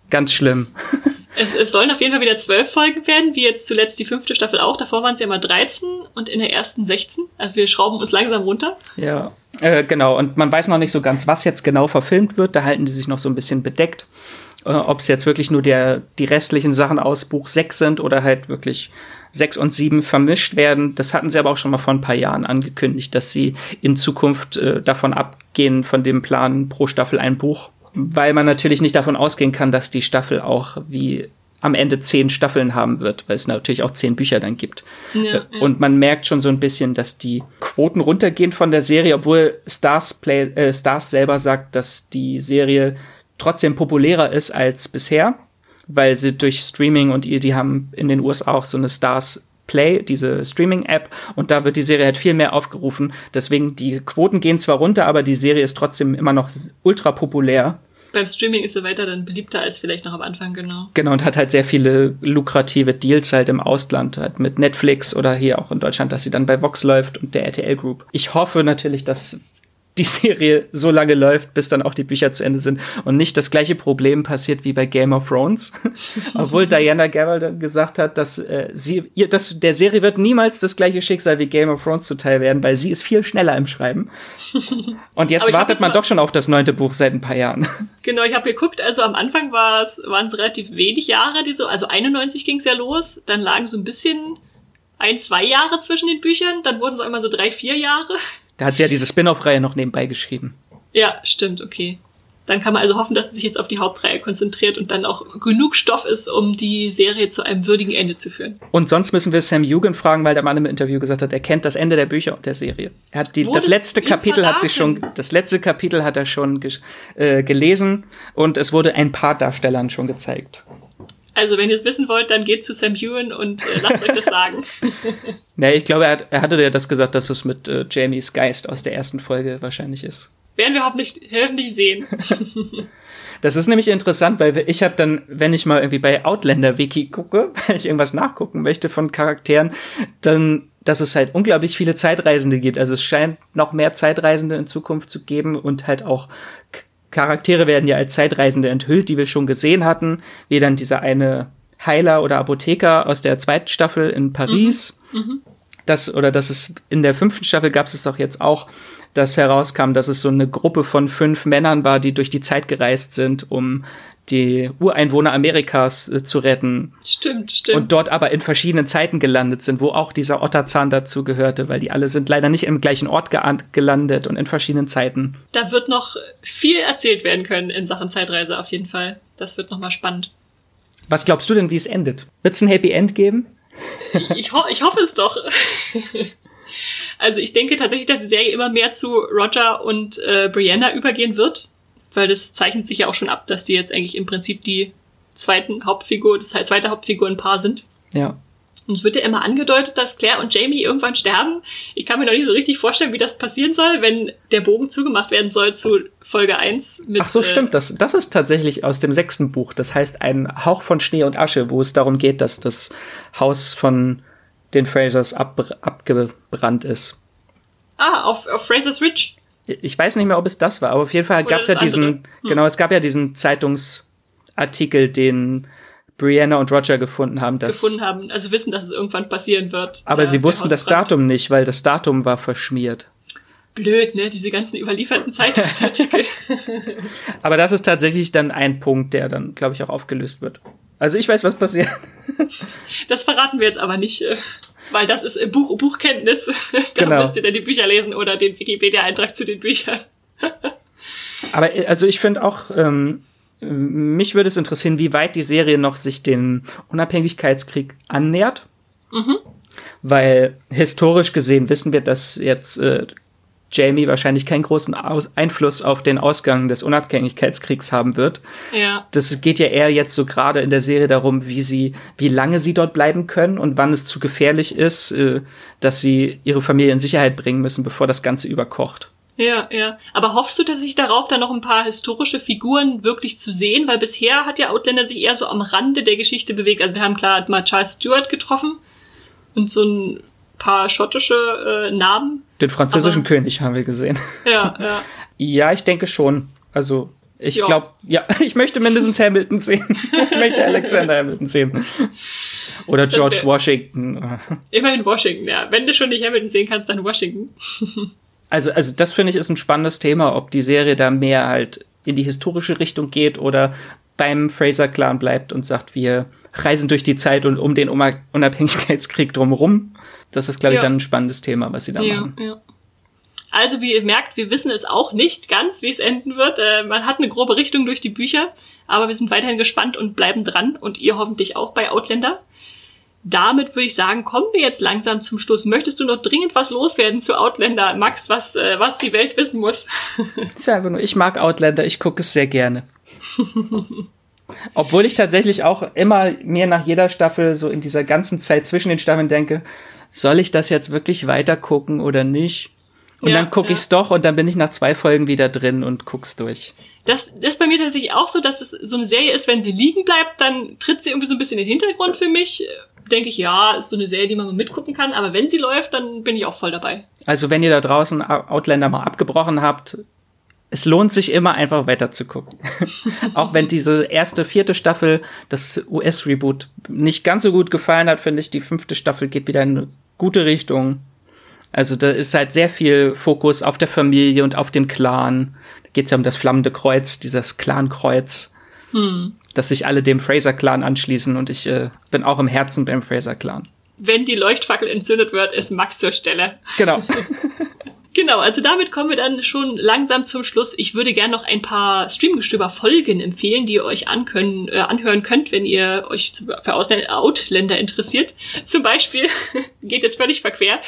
Ganz schlimm. Es, es sollen auf jeden Fall wieder zwölf Folgen werden, wie jetzt zuletzt die fünfte Staffel auch. Davor waren es ja immer 13 und in der ersten 16. Also wir schrauben uns langsam runter. Ja, äh, genau. Und man weiß noch nicht so ganz, was jetzt genau verfilmt wird. Da halten die sich noch so ein bisschen bedeckt. Äh, Ob es jetzt wirklich nur der, die restlichen Sachen aus Buch 6 sind oder halt wirklich 6 und 7 vermischt werden. Das hatten sie aber auch schon mal vor ein paar Jahren angekündigt, dass sie in Zukunft äh, davon abgehen, von dem Plan pro Staffel ein Buch weil man natürlich nicht davon ausgehen kann, dass die Staffel auch wie am Ende zehn Staffeln haben wird, weil es natürlich auch zehn Bücher dann gibt. Ja, äh, ja. Und man merkt schon so ein bisschen, dass die Quoten runtergehen von der Serie, obwohl Stars, Play, äh, Stars selber sagt, dass die Serie trotzdem populärer ist als bisher, weil sie durch Streaming und die haben in den USA auch so eine Stars Play, diese Streaming-App, und da wird die Serie halt viel mehr aufgerufen. Deswegen, die Quoten gehen zwar runter, aber die Serie ist trotzdem immer noch ultra populär beim Streaming ist er weiter dann beliebter als vielleicht noch am Anfang, genau. Genau, und hat halt sehr viele lukrative Deals halt im Ausland, halt mit Netflix oder hier auch in Deutschland, dass sie dann bei Vox läuft und der RTL Group. Ich hoffe natürlich, dass die Serie so lange läuft, bis dann auch die Bücher zu Ende sind und nicht das gleiche Problem passiert wie bei Game of Thrones. Obwohl Diana Gabald dann gesagt hat, dass äh, sie ihr das der Serie wird niemals das gleiche Schicksal wie Game of Thrones zuteil werden, weil sie ist viel schneller im Schreiben. Und jetzt wartet jetzt man doch schon auf das neunte Buch seit ein paar Jahren. Genau, ich habe geguckt, also am Anfang war es waren es relativ wenig Jahre, die so, also 91 ging es ja los, dann lagen so ein bisschen ein, zwei Jahre zwischen den Büchern, dann wurden es immer so drei, vier Jahre. Da hat sie ja diese Spin-off-Reihe noch nebenbei geschrieben. Ja, stimmt, okay. Dann kann man also hoffen, dass sie sich jetzt auf die Hauptreihe konzentriert und dann auch genug Stoff ist, um die Serie zu einem würdigen Ende zu führen. Und sonst müssen wir Sam Hugan fragen, weil der Mann im Interview gesagt hat, er kennt das Ende der Bücher und der Serie. Er hat die, das letzte Kapitel hat sich schon, das letzte Kapitel hat er schon äh, gelesen und es wurde ein paar Darstellern schon gezeigt. Also wenn ihr es wissen wollt, dann geht zu Sam Hewen und äh, lasst euch das sagen. nee, ich glaube, er, hat, er hatte ja das gesagt, dass es mit äh, Jamies Geist aus der ersten Folge wahrscheinlich ist. Werden wir hoffentlich, hoffentlich sehen. das ist nämlich interessant, weil ich habe dann, wenn ich mal irgendwie bei Outlander Wiki gucke, wenn ich irgendwas nachgucken möchte von Charakteren, dann dass es halt unglaublich viele Zeitreisende gibt. Also es scheint noch mehr Zeitreisende in Zukunft zu geben und halt auch Charaktere werden ja als Zeitreisende enthüllt, die wir schon gesehen hatten, wie dann dieser eine Heiler oder Apotheker aus der zweiten Staffel in Paris. Mhm. Mhm. dass, oder dass es in der fünften Staffel gab es doch jetzt auch, dass herauskam, dass es so eine Gruppe von fünf Männern war, die durch die Zeit gereist sind, um die Ureinwohner Amerikas äh, zu retten. Stimmt, stimmt. Und dort aber in verschiedenen Zeiten gelandet sind, wo auch dieser Otterzahn dazu gehörte, weil die alle sind leider nicht im gleichen Ort ge gelandet und in verschiedenen Zeiten. Da wird noch viel erzählt werden können in Sachen Zeitreise auf jeden Fall. Das wird nochmal spannend. Was glaubst du denn, wie es endet? Wird es ein Happy End geben? ich, ho ich hoffe es doch. also ich denke tatsächlich, dass die Serie immer mehr zu Roger und äh, Brianna übergehen wird weil das zeichnet sich ja auch schon ab, dass die jetzt eigentlich im Prinzip die zweiten Hauptfigur, das zweite Hauptfigurenpaar sind. Ja. Und es wird ja immer angedeutet, dass Claire und Jamie irgendwann sterben. Ich kann mir noch nicht so richtig vorstellen, wie das passieren soll, wenn der Bogen zugemacht werden soll zu Folge 1. Mit, Ach so, äh, stimmt. Das, das ist tatsächlich aus dem sechsten Buch. Das heißt ein Hauch von Schnee und Asche, wo es darum geht, dass das Haus von den Frasers ab, abgebrannt ist. Ah, auf, auf Frasers Ridge? Ich weiß nicht mehr, ob es das war, aber auf jeden Fall gab es ja diesen, hm. genau, es gab ja diesen Zeitungsartikel, den Brianna und Roger gefunden haben, dass gefunden haben, also wissen, dass es irgendwann passieren wird. Aber sie wussten das Datum nicht, weil das Datum war verschmiert. Blöd, ne? Diese ganzen überlieferten Zeitungsartikel. aber das ist tatsächlich dann ein Punkt, der dann, glaube ich, auch aufgelöst wird. Also ich weiß, was passiert. das verraten wir jetzt aber nicht. Äh, weil das ist Buch, Buchkenntnis. da genau. müsst ihr dann die Bücher lesen oder den Wikipedia-Eintrag zu den Büchern. Aber äh, also ich finde auch, ähm, mich würde es interessieren, wie weit die Serie noch sich dem Unabhängigkeitskrieg annähert. Mhm. Weil historisch gesehen wissen wir, dass jetzt äh, Jamie wahrscheinlich keinen großen Aus Einfluss auf den Ausgang des Unabhängigkeitskriegs haben wird. Ja. Das geht ja eher jetzt so gerade in der Serie darum, wie sie, wie lange sie dort bleiben können und wann es zu gefährlich ist, äh, dass sie ihre Familie in Sicherheit bringen müssen, bevor das Ganze überkocht. Ja, ja. Aber hoffst du dass sich darauf, dann noch ein paar historische Figuren wirklich zu sehen? Weil bisher hat ja Outlander sich eher so am Rande der Geschichte bewegt. Also wir haben klar mal Charles Stewart getroffen und so ein paar schottische äh, Namen. Den französischen Aber, König haben wir gesehen. Ja, ja. ja, ich denke schon. Also, ich glaube, ja, ich möchte mindestens Hamilton sehen. ich möchte Alexander Hamilton sehen. Oder George Washington. Immerhin Washington, ja. Wenn du schon nicht Hamilton sehen kannst, dann Washington. also, also das finde ich ist ein spannendes Thema, ob die Serie da mehr halt in die historische Richtung geht oder beim Fraser-Clan bleibt und sagt, wir reisen durch die Zeit und um den Unabhängigkeitskrieg drumherum. Das ist, glaube ich, ja. dann ein spannendes Thema, was sie da ja, machen. Ja. Also, wie ihr merkt, wir wissen es auch nicht ganz, wie es enden wird. Äh, man hat eine grobe Richtung durch die Bücher, aber wir sind weiterhin gespannt und bleiben dran und ihr hoffentlich auch bei Outlander. Damit würde ich sagen, kommen wir jetzt langsam zum Schluss. Möchtest du noch dringend was loswerden zu Outlander, Max, was, äh, was die Welt wissen muss? ist einfach nur, ich mag Outlander, ich gucke es sehr gerne. Obwohl ich tatsächlich auch immer mir nach jeder Staffel so in dieser ganzen Zeit zwischen den Staffeln denke, soll ich das jetzt wirklich weiter gucken oder nicht? Und ja, dann gucke ja. ich's doch und dann bin ich nach zwei Folgen wieder drin und guck's durch. Das, das ist bei mir tatsächlich auch so, dass es so eine Serie ist, wenn sie liegen bleibt, dann tritt sie irgendwie so ein bisschen in den Hintergrund für mich. Denke ich, ja, ist so eine Serie, die man mal mitgucken kann, aber wenn sie läuft, dann bin ich auch voll dabei. Also wenn ihr da draußen Outlander mal abgebrochen habt, es lohnt sich immer einfach weiter zu gucken. auch wenn diese erste, vierte Staffel, das US-Reboot, nicht ganz so gut gefallen hat, finde ich, die fünfte Staffel geht wieder in eine gute Richtung. Also da ist halt sehr viel Fokus auf der Familie und auf dem Clan. Da geht es ja um das flammende Kreuz, dieses Clan-Kreuz, hm. dass sich alle dem Fraser-Clan anschließen und ich äh, bin auch im Herzen beim Fraser-Clan. Wenn die Leuchtfackel entzündet wird, ist Max zur Stelle. Genau. Genau, also damit kommen wir dann schon langsam zum Schluss. Ich würde gerne noch ein paar Streamgestöber-Folgen empfehlen, die ihr euch ankönnen, äh, anhören könnt, wenn ihr euch für Ausländer, Outländer interessiert. Zum Beispiel, geht jetzt völlig verquer,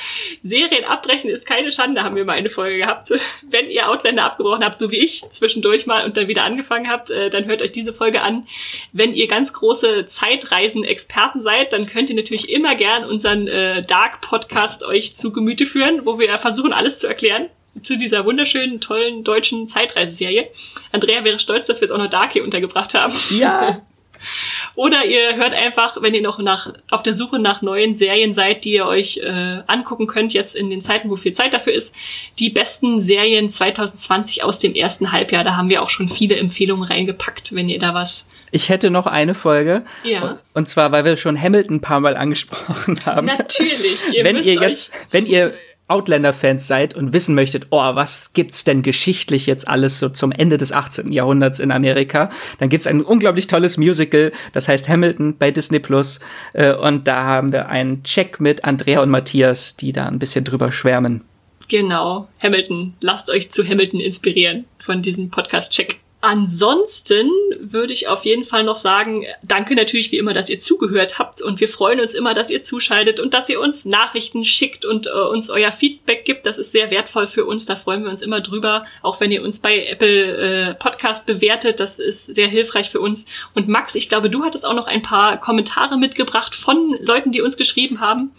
Serien abbrechen ist keine Schande, haben wir mal eine Folge gehabt. Wenn ihr Outländer abgebrochen habt, so wie ich, zwischendurch mal und dann wieder angefangen habt, äh, dann hört euch diese Folge an. Wenn ihr ganz große Zeitreisen-Experten seid, dann könnt ihr natürlich immer gern unseren äh, Dark-Podcast euch zu Gemüte führen, wo wir versuchen, alles zu erklären erklären zu dieser wunderschönen, tollen deutschen Zeitreiseserie. Andrea wäre stolz, dass wir jetzt auch noch Dark hier untergebracht haben. Ja. Oder ihr hört einfach, wenn ihr noch nach, auf der Suche nach neuen Serien seid, die ihr euch äh, angucken könnt, jetzt in den Zeiten, wo viel Zeit dafür ist, die besten Serien 2020 aus dem ersten Halbjahr. Da haben wir auch schon viele Empfehlungen reingepackt, wenn ihr da was Ich hätte noch eine Folge. Ja. Und zwar, weil wir schon Hamilton ein paar Mal angesprochen haben. Natürlich. Ihr wenn ihr jetzt, wenn ihr Outlander-Fans seid und wissen möchtet, oh, was gibt's denn geschichtlich jetzt alles so zum Ende des 18. Jahrhunderts in Amerika, dann gibt's ein unglaublich tolles Musical, das heißt Hamilton bei Disney Plus. Äh, und da haben wir einen Check mit Andrea und Matthias, die da ein bisschen drüber schwärmen. Genau, Hamilton. Lasst euch zu Hamilton inspirieren von diesem Podcast-Check. Ansonsten würde ich auf jeden Fall noch sagen, danke natürlich wie immer, dass ihr zugehört habt und wir freuen uns immer, dass ihr zuschaltet und dass ihr uns Nachrichten schickt und äh, uns euer Feedback gibt. Das ist sehr wertvoll für uns, da freuen wir uns immer drüber, auch wenn ihr uns bei Apple äh, Podcast bewertet, das ist sehr hilfreich für uns. Und Max, ich glaube, du hattest auch noch ein paar Kommentare mitgebracht von Leuten, die uns geschrieben haben.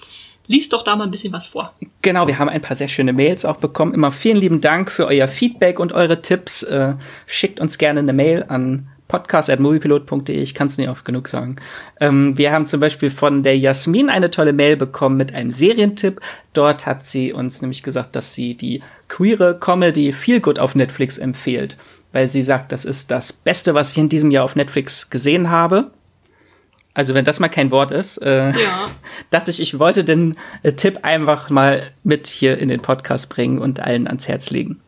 Lies doch da mal ein bisschen was vor. Genau, wir haben ein paar sehr schöne Mails auch bekommen. Immer vielen lieben Dank für euer Feedback und eure Tipps. Äh, schickt uns gerne eine Mail an podcast.moviepilot.de. Ich kann es nicht oft genug sagen. Ähm, wir haben zum Beispiel von der Jasmin eine tolle Mail bekommen mit einem Serientipp. Dort hat sie uns nämlich gesagt, dass sie die queere Comedy Feel Good auf Netflix empfiehlt. Weil sie sagt, das ist das Beste, was ich in diesem Jahr auf Netflix gesehen habe. Also wenn das mal kein Wort ist, äh, Ja. dachte ich, ich wollte den äh, Tipp einfach mal mit hier in den Podcast bringen und allen ans Herz legen.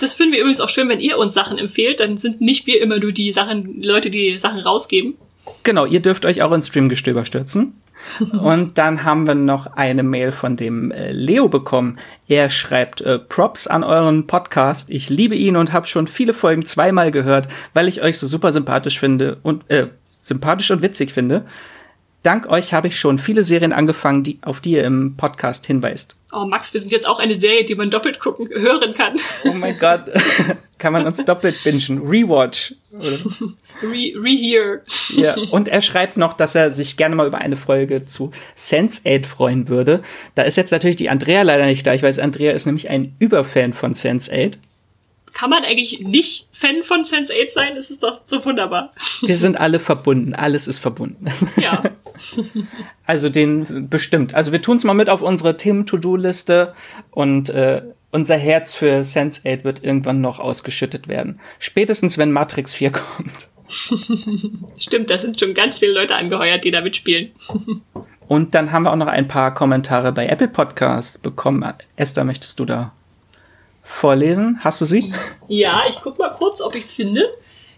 Das finden wir übrigens auch schön, wenn ihr uns Sachen empfehlt. Dann sind nicht wir immer nur die Sachen, Leute, die Sachen rausgeben. Genau, ihr dürft euch auch ins Streamgestöber stürzen. Und dann haben wir noch eine Mail von dem äh, Leo bekommen. Er schreibt äh, Props an euren Podcast. Ich liebe ihn und habe schon viele Folgen zweimal gehört, weil ich euch so super sympathisch finde und äh, sympathisch und witzig finde. Dank euch habe ich schon viele Serien angefangen, die, auf die ihr im Podcast hinweist. Oh, Max, wir sind jetzt auch eine Serie, die man doppelt gucken, hören kann. Oh mein Gott, kann man uns doppelt bingen. Rewatch. Oder? Re Rehear. Ja, und er schreibt noch, dass er sich gerne mal über eine Folge zu Sense8 freuen würde. Da ist jetzt natürlich die Andrea leider nicht da. Ich weiß, Andrea ist nämlich ein Überfan von Sense8. Kann man eigentlich nicht Fan von Sense8 sein? Das ist doch so wunderbar. Wir sind alle verbunden. Alles ist verbunden. Ja. Also den bestimmt. Also wir tun's mal mit auf unsere Themen-To-Do-Liste und äh, unser Herz für Sense8 wird irgendwann noch ausgeschüttet werden. Spätestens, wenn Matrix 4 kommt. Stimmt, da sind schon ganz viele Leute angeheuert, die da mitspielen. Und dann haben wir auch noch ein paar Kommentare bei Apple Podcasts bekommen. Esther, möchtest du da vorlesen? Hast du sie? Ja, ich guck mal kurz, ob ich's finde.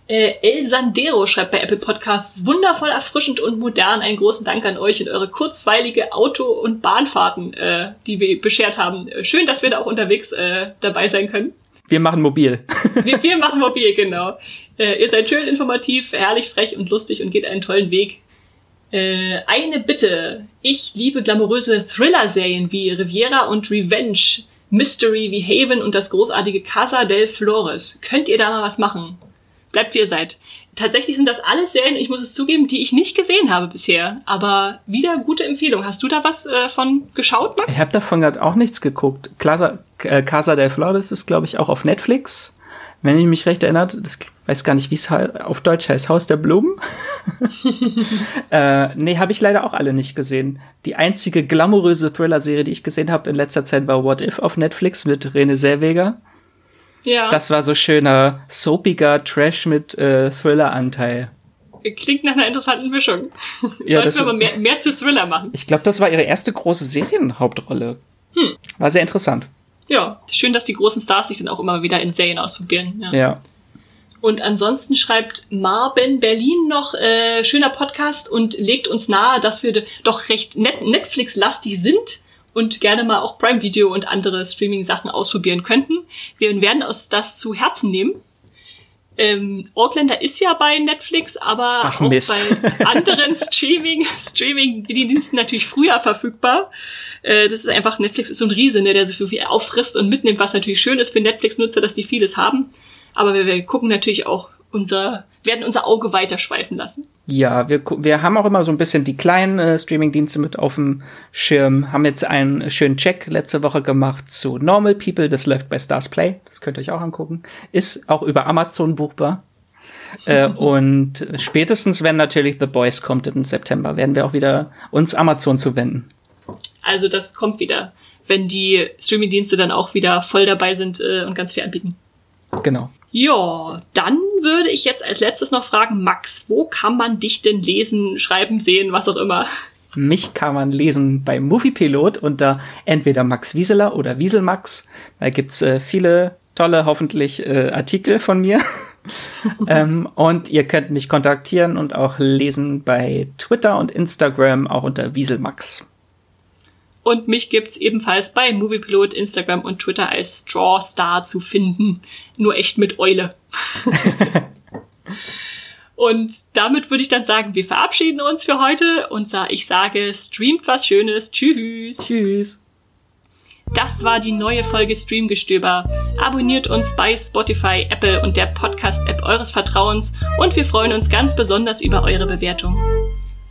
Äh, El Sandero schreibt bei Apple Podcasts, wundervoll erfrischend und modern. Einen großen Dank an euch und eure kurzweilige Auto- und Bahnfahrten, äh, die wir beschert haben. Schön, dass wir da auch unterwegs äh, dabei sein können. Wir machen mobil. Wir, wir machen mobil, genau. Äh, ihr seid schön informativ, herrlich frech und lustig und geht einen tollen Weg. Äh, eine Bitte. Ich liebe glamouröse Thriller-Serien wie Riviera und Revenge, Mystery wie Haven und das großartige Casa del Flores. Könnt ihr da mal was machen? Bleibt wie ihr seid. Tatsächlich sind das alles Serien, ich muss es zugeben, die ich nicht gesehen habe bisher. Aber wieder gute Empfehlung. Hast du da was äh, von geschaut, Max? Ich habe davon gerade auch nichts geguckt. Casa, äh, Casa del Flores ist, glaube ich, auch auf Netflix. Wenn ich mich recht erinnert, das weiß gar nicht, wie es auf Deutsch heißt, Haus der Blumen. äh, nee, habe ich leider auch alle nicht gesehen. Die einzige glamouröse Thriller-Serie, die ich gesehen habe in letzter Zeit, war What If auf Netflix mit René Zellweger. Ja. Das war so schöner, soapiger Trash mit äh, Thriller-Anteil. Klingt nach einer interessanten Mischung. Ja, Sollten wir mal mehr, mehr zu Thriller machen. Ich glaube, das war ihre erste große Serienhauptrolle. Hm. War sehr interessant. Ja, schön, dass die großen Stars sich dann auch immer wieder in Serien ausprobieren. Ja. Ja. Und ansonsten schreibt Marben Berlin noch, äh, schöner Podcast und legt uns nahe, dass wir doch recht net Netflix-lastig sind und gerne mal auch Prime Video und andere Streaming-Sachen ausprobieren könnten. Wir werden uns das zu Herzen nehmen. Ähm, Outlander ist ja bei Netflix, aber Ach, auch Mist. bei anderen Streaming, Streaming-Diensten natürlich früher verfügbar. Äh, das ist einfach, Netflix ist so ein Riese, ne, der so viel auffrisst und mitnimmt, was natürlich schön ist für Netflix-Nutzer, dass die vieles haben. Aber wir, wir gucken natürlich auch unser, werden unser Auge weiter schweifen lassen. Ja, wir, wir haben auch immer so ein bisschen die kleinen äh, Streaming-Dienste mit auf dem Schirm. Haben jetzt einen schönen Check letzte Woche gemacht zu Normal People, das läuft bei Stars Play. Das könnt ihr euch auch angucken. Ist auch über Amazon buchbar. äh, und spätestens, wenn natürlich The Boys kommt im September, werden wir auch wieder uns Amazon zuwenden. Also das kommt wieder, wenn die Streaming-Dienste dann auch wieder voll dabei sind äh, und ganz viel anbieten. Genau. Ja, dann würde ich jetzt als letztes noch fragen, Max, wo kann man dich denn lesen, schreiben, sehen, was auch immer? Mich kann man lesen bei Moviepilot unter entweder Max Wieseler oder Wieselmax. Da gibt's äh, viele tolle, hoffentlich, äh, Artikel von mir. ähm, und ihr könnt mich kontaktieren und auch lesen bei Twitter und Instagram, auch unter Wieselmax. Und mich gibt's ebenfalls bei Moviepilot, Instagram und Twitter als Strawstar zu finden. Nur echt mit Eule. und damit würde ich dann sagen, wir verabschieden uns für heute und ich sage, streamt was Schönes. Tschüss. Tschüss. Das war die neue Folge Streamgestöber. Abonniert uns bei Spotify, Apple und der Podcast-App eures Vertrauens und wir freuen uns ganz besonders über eure Bewertung.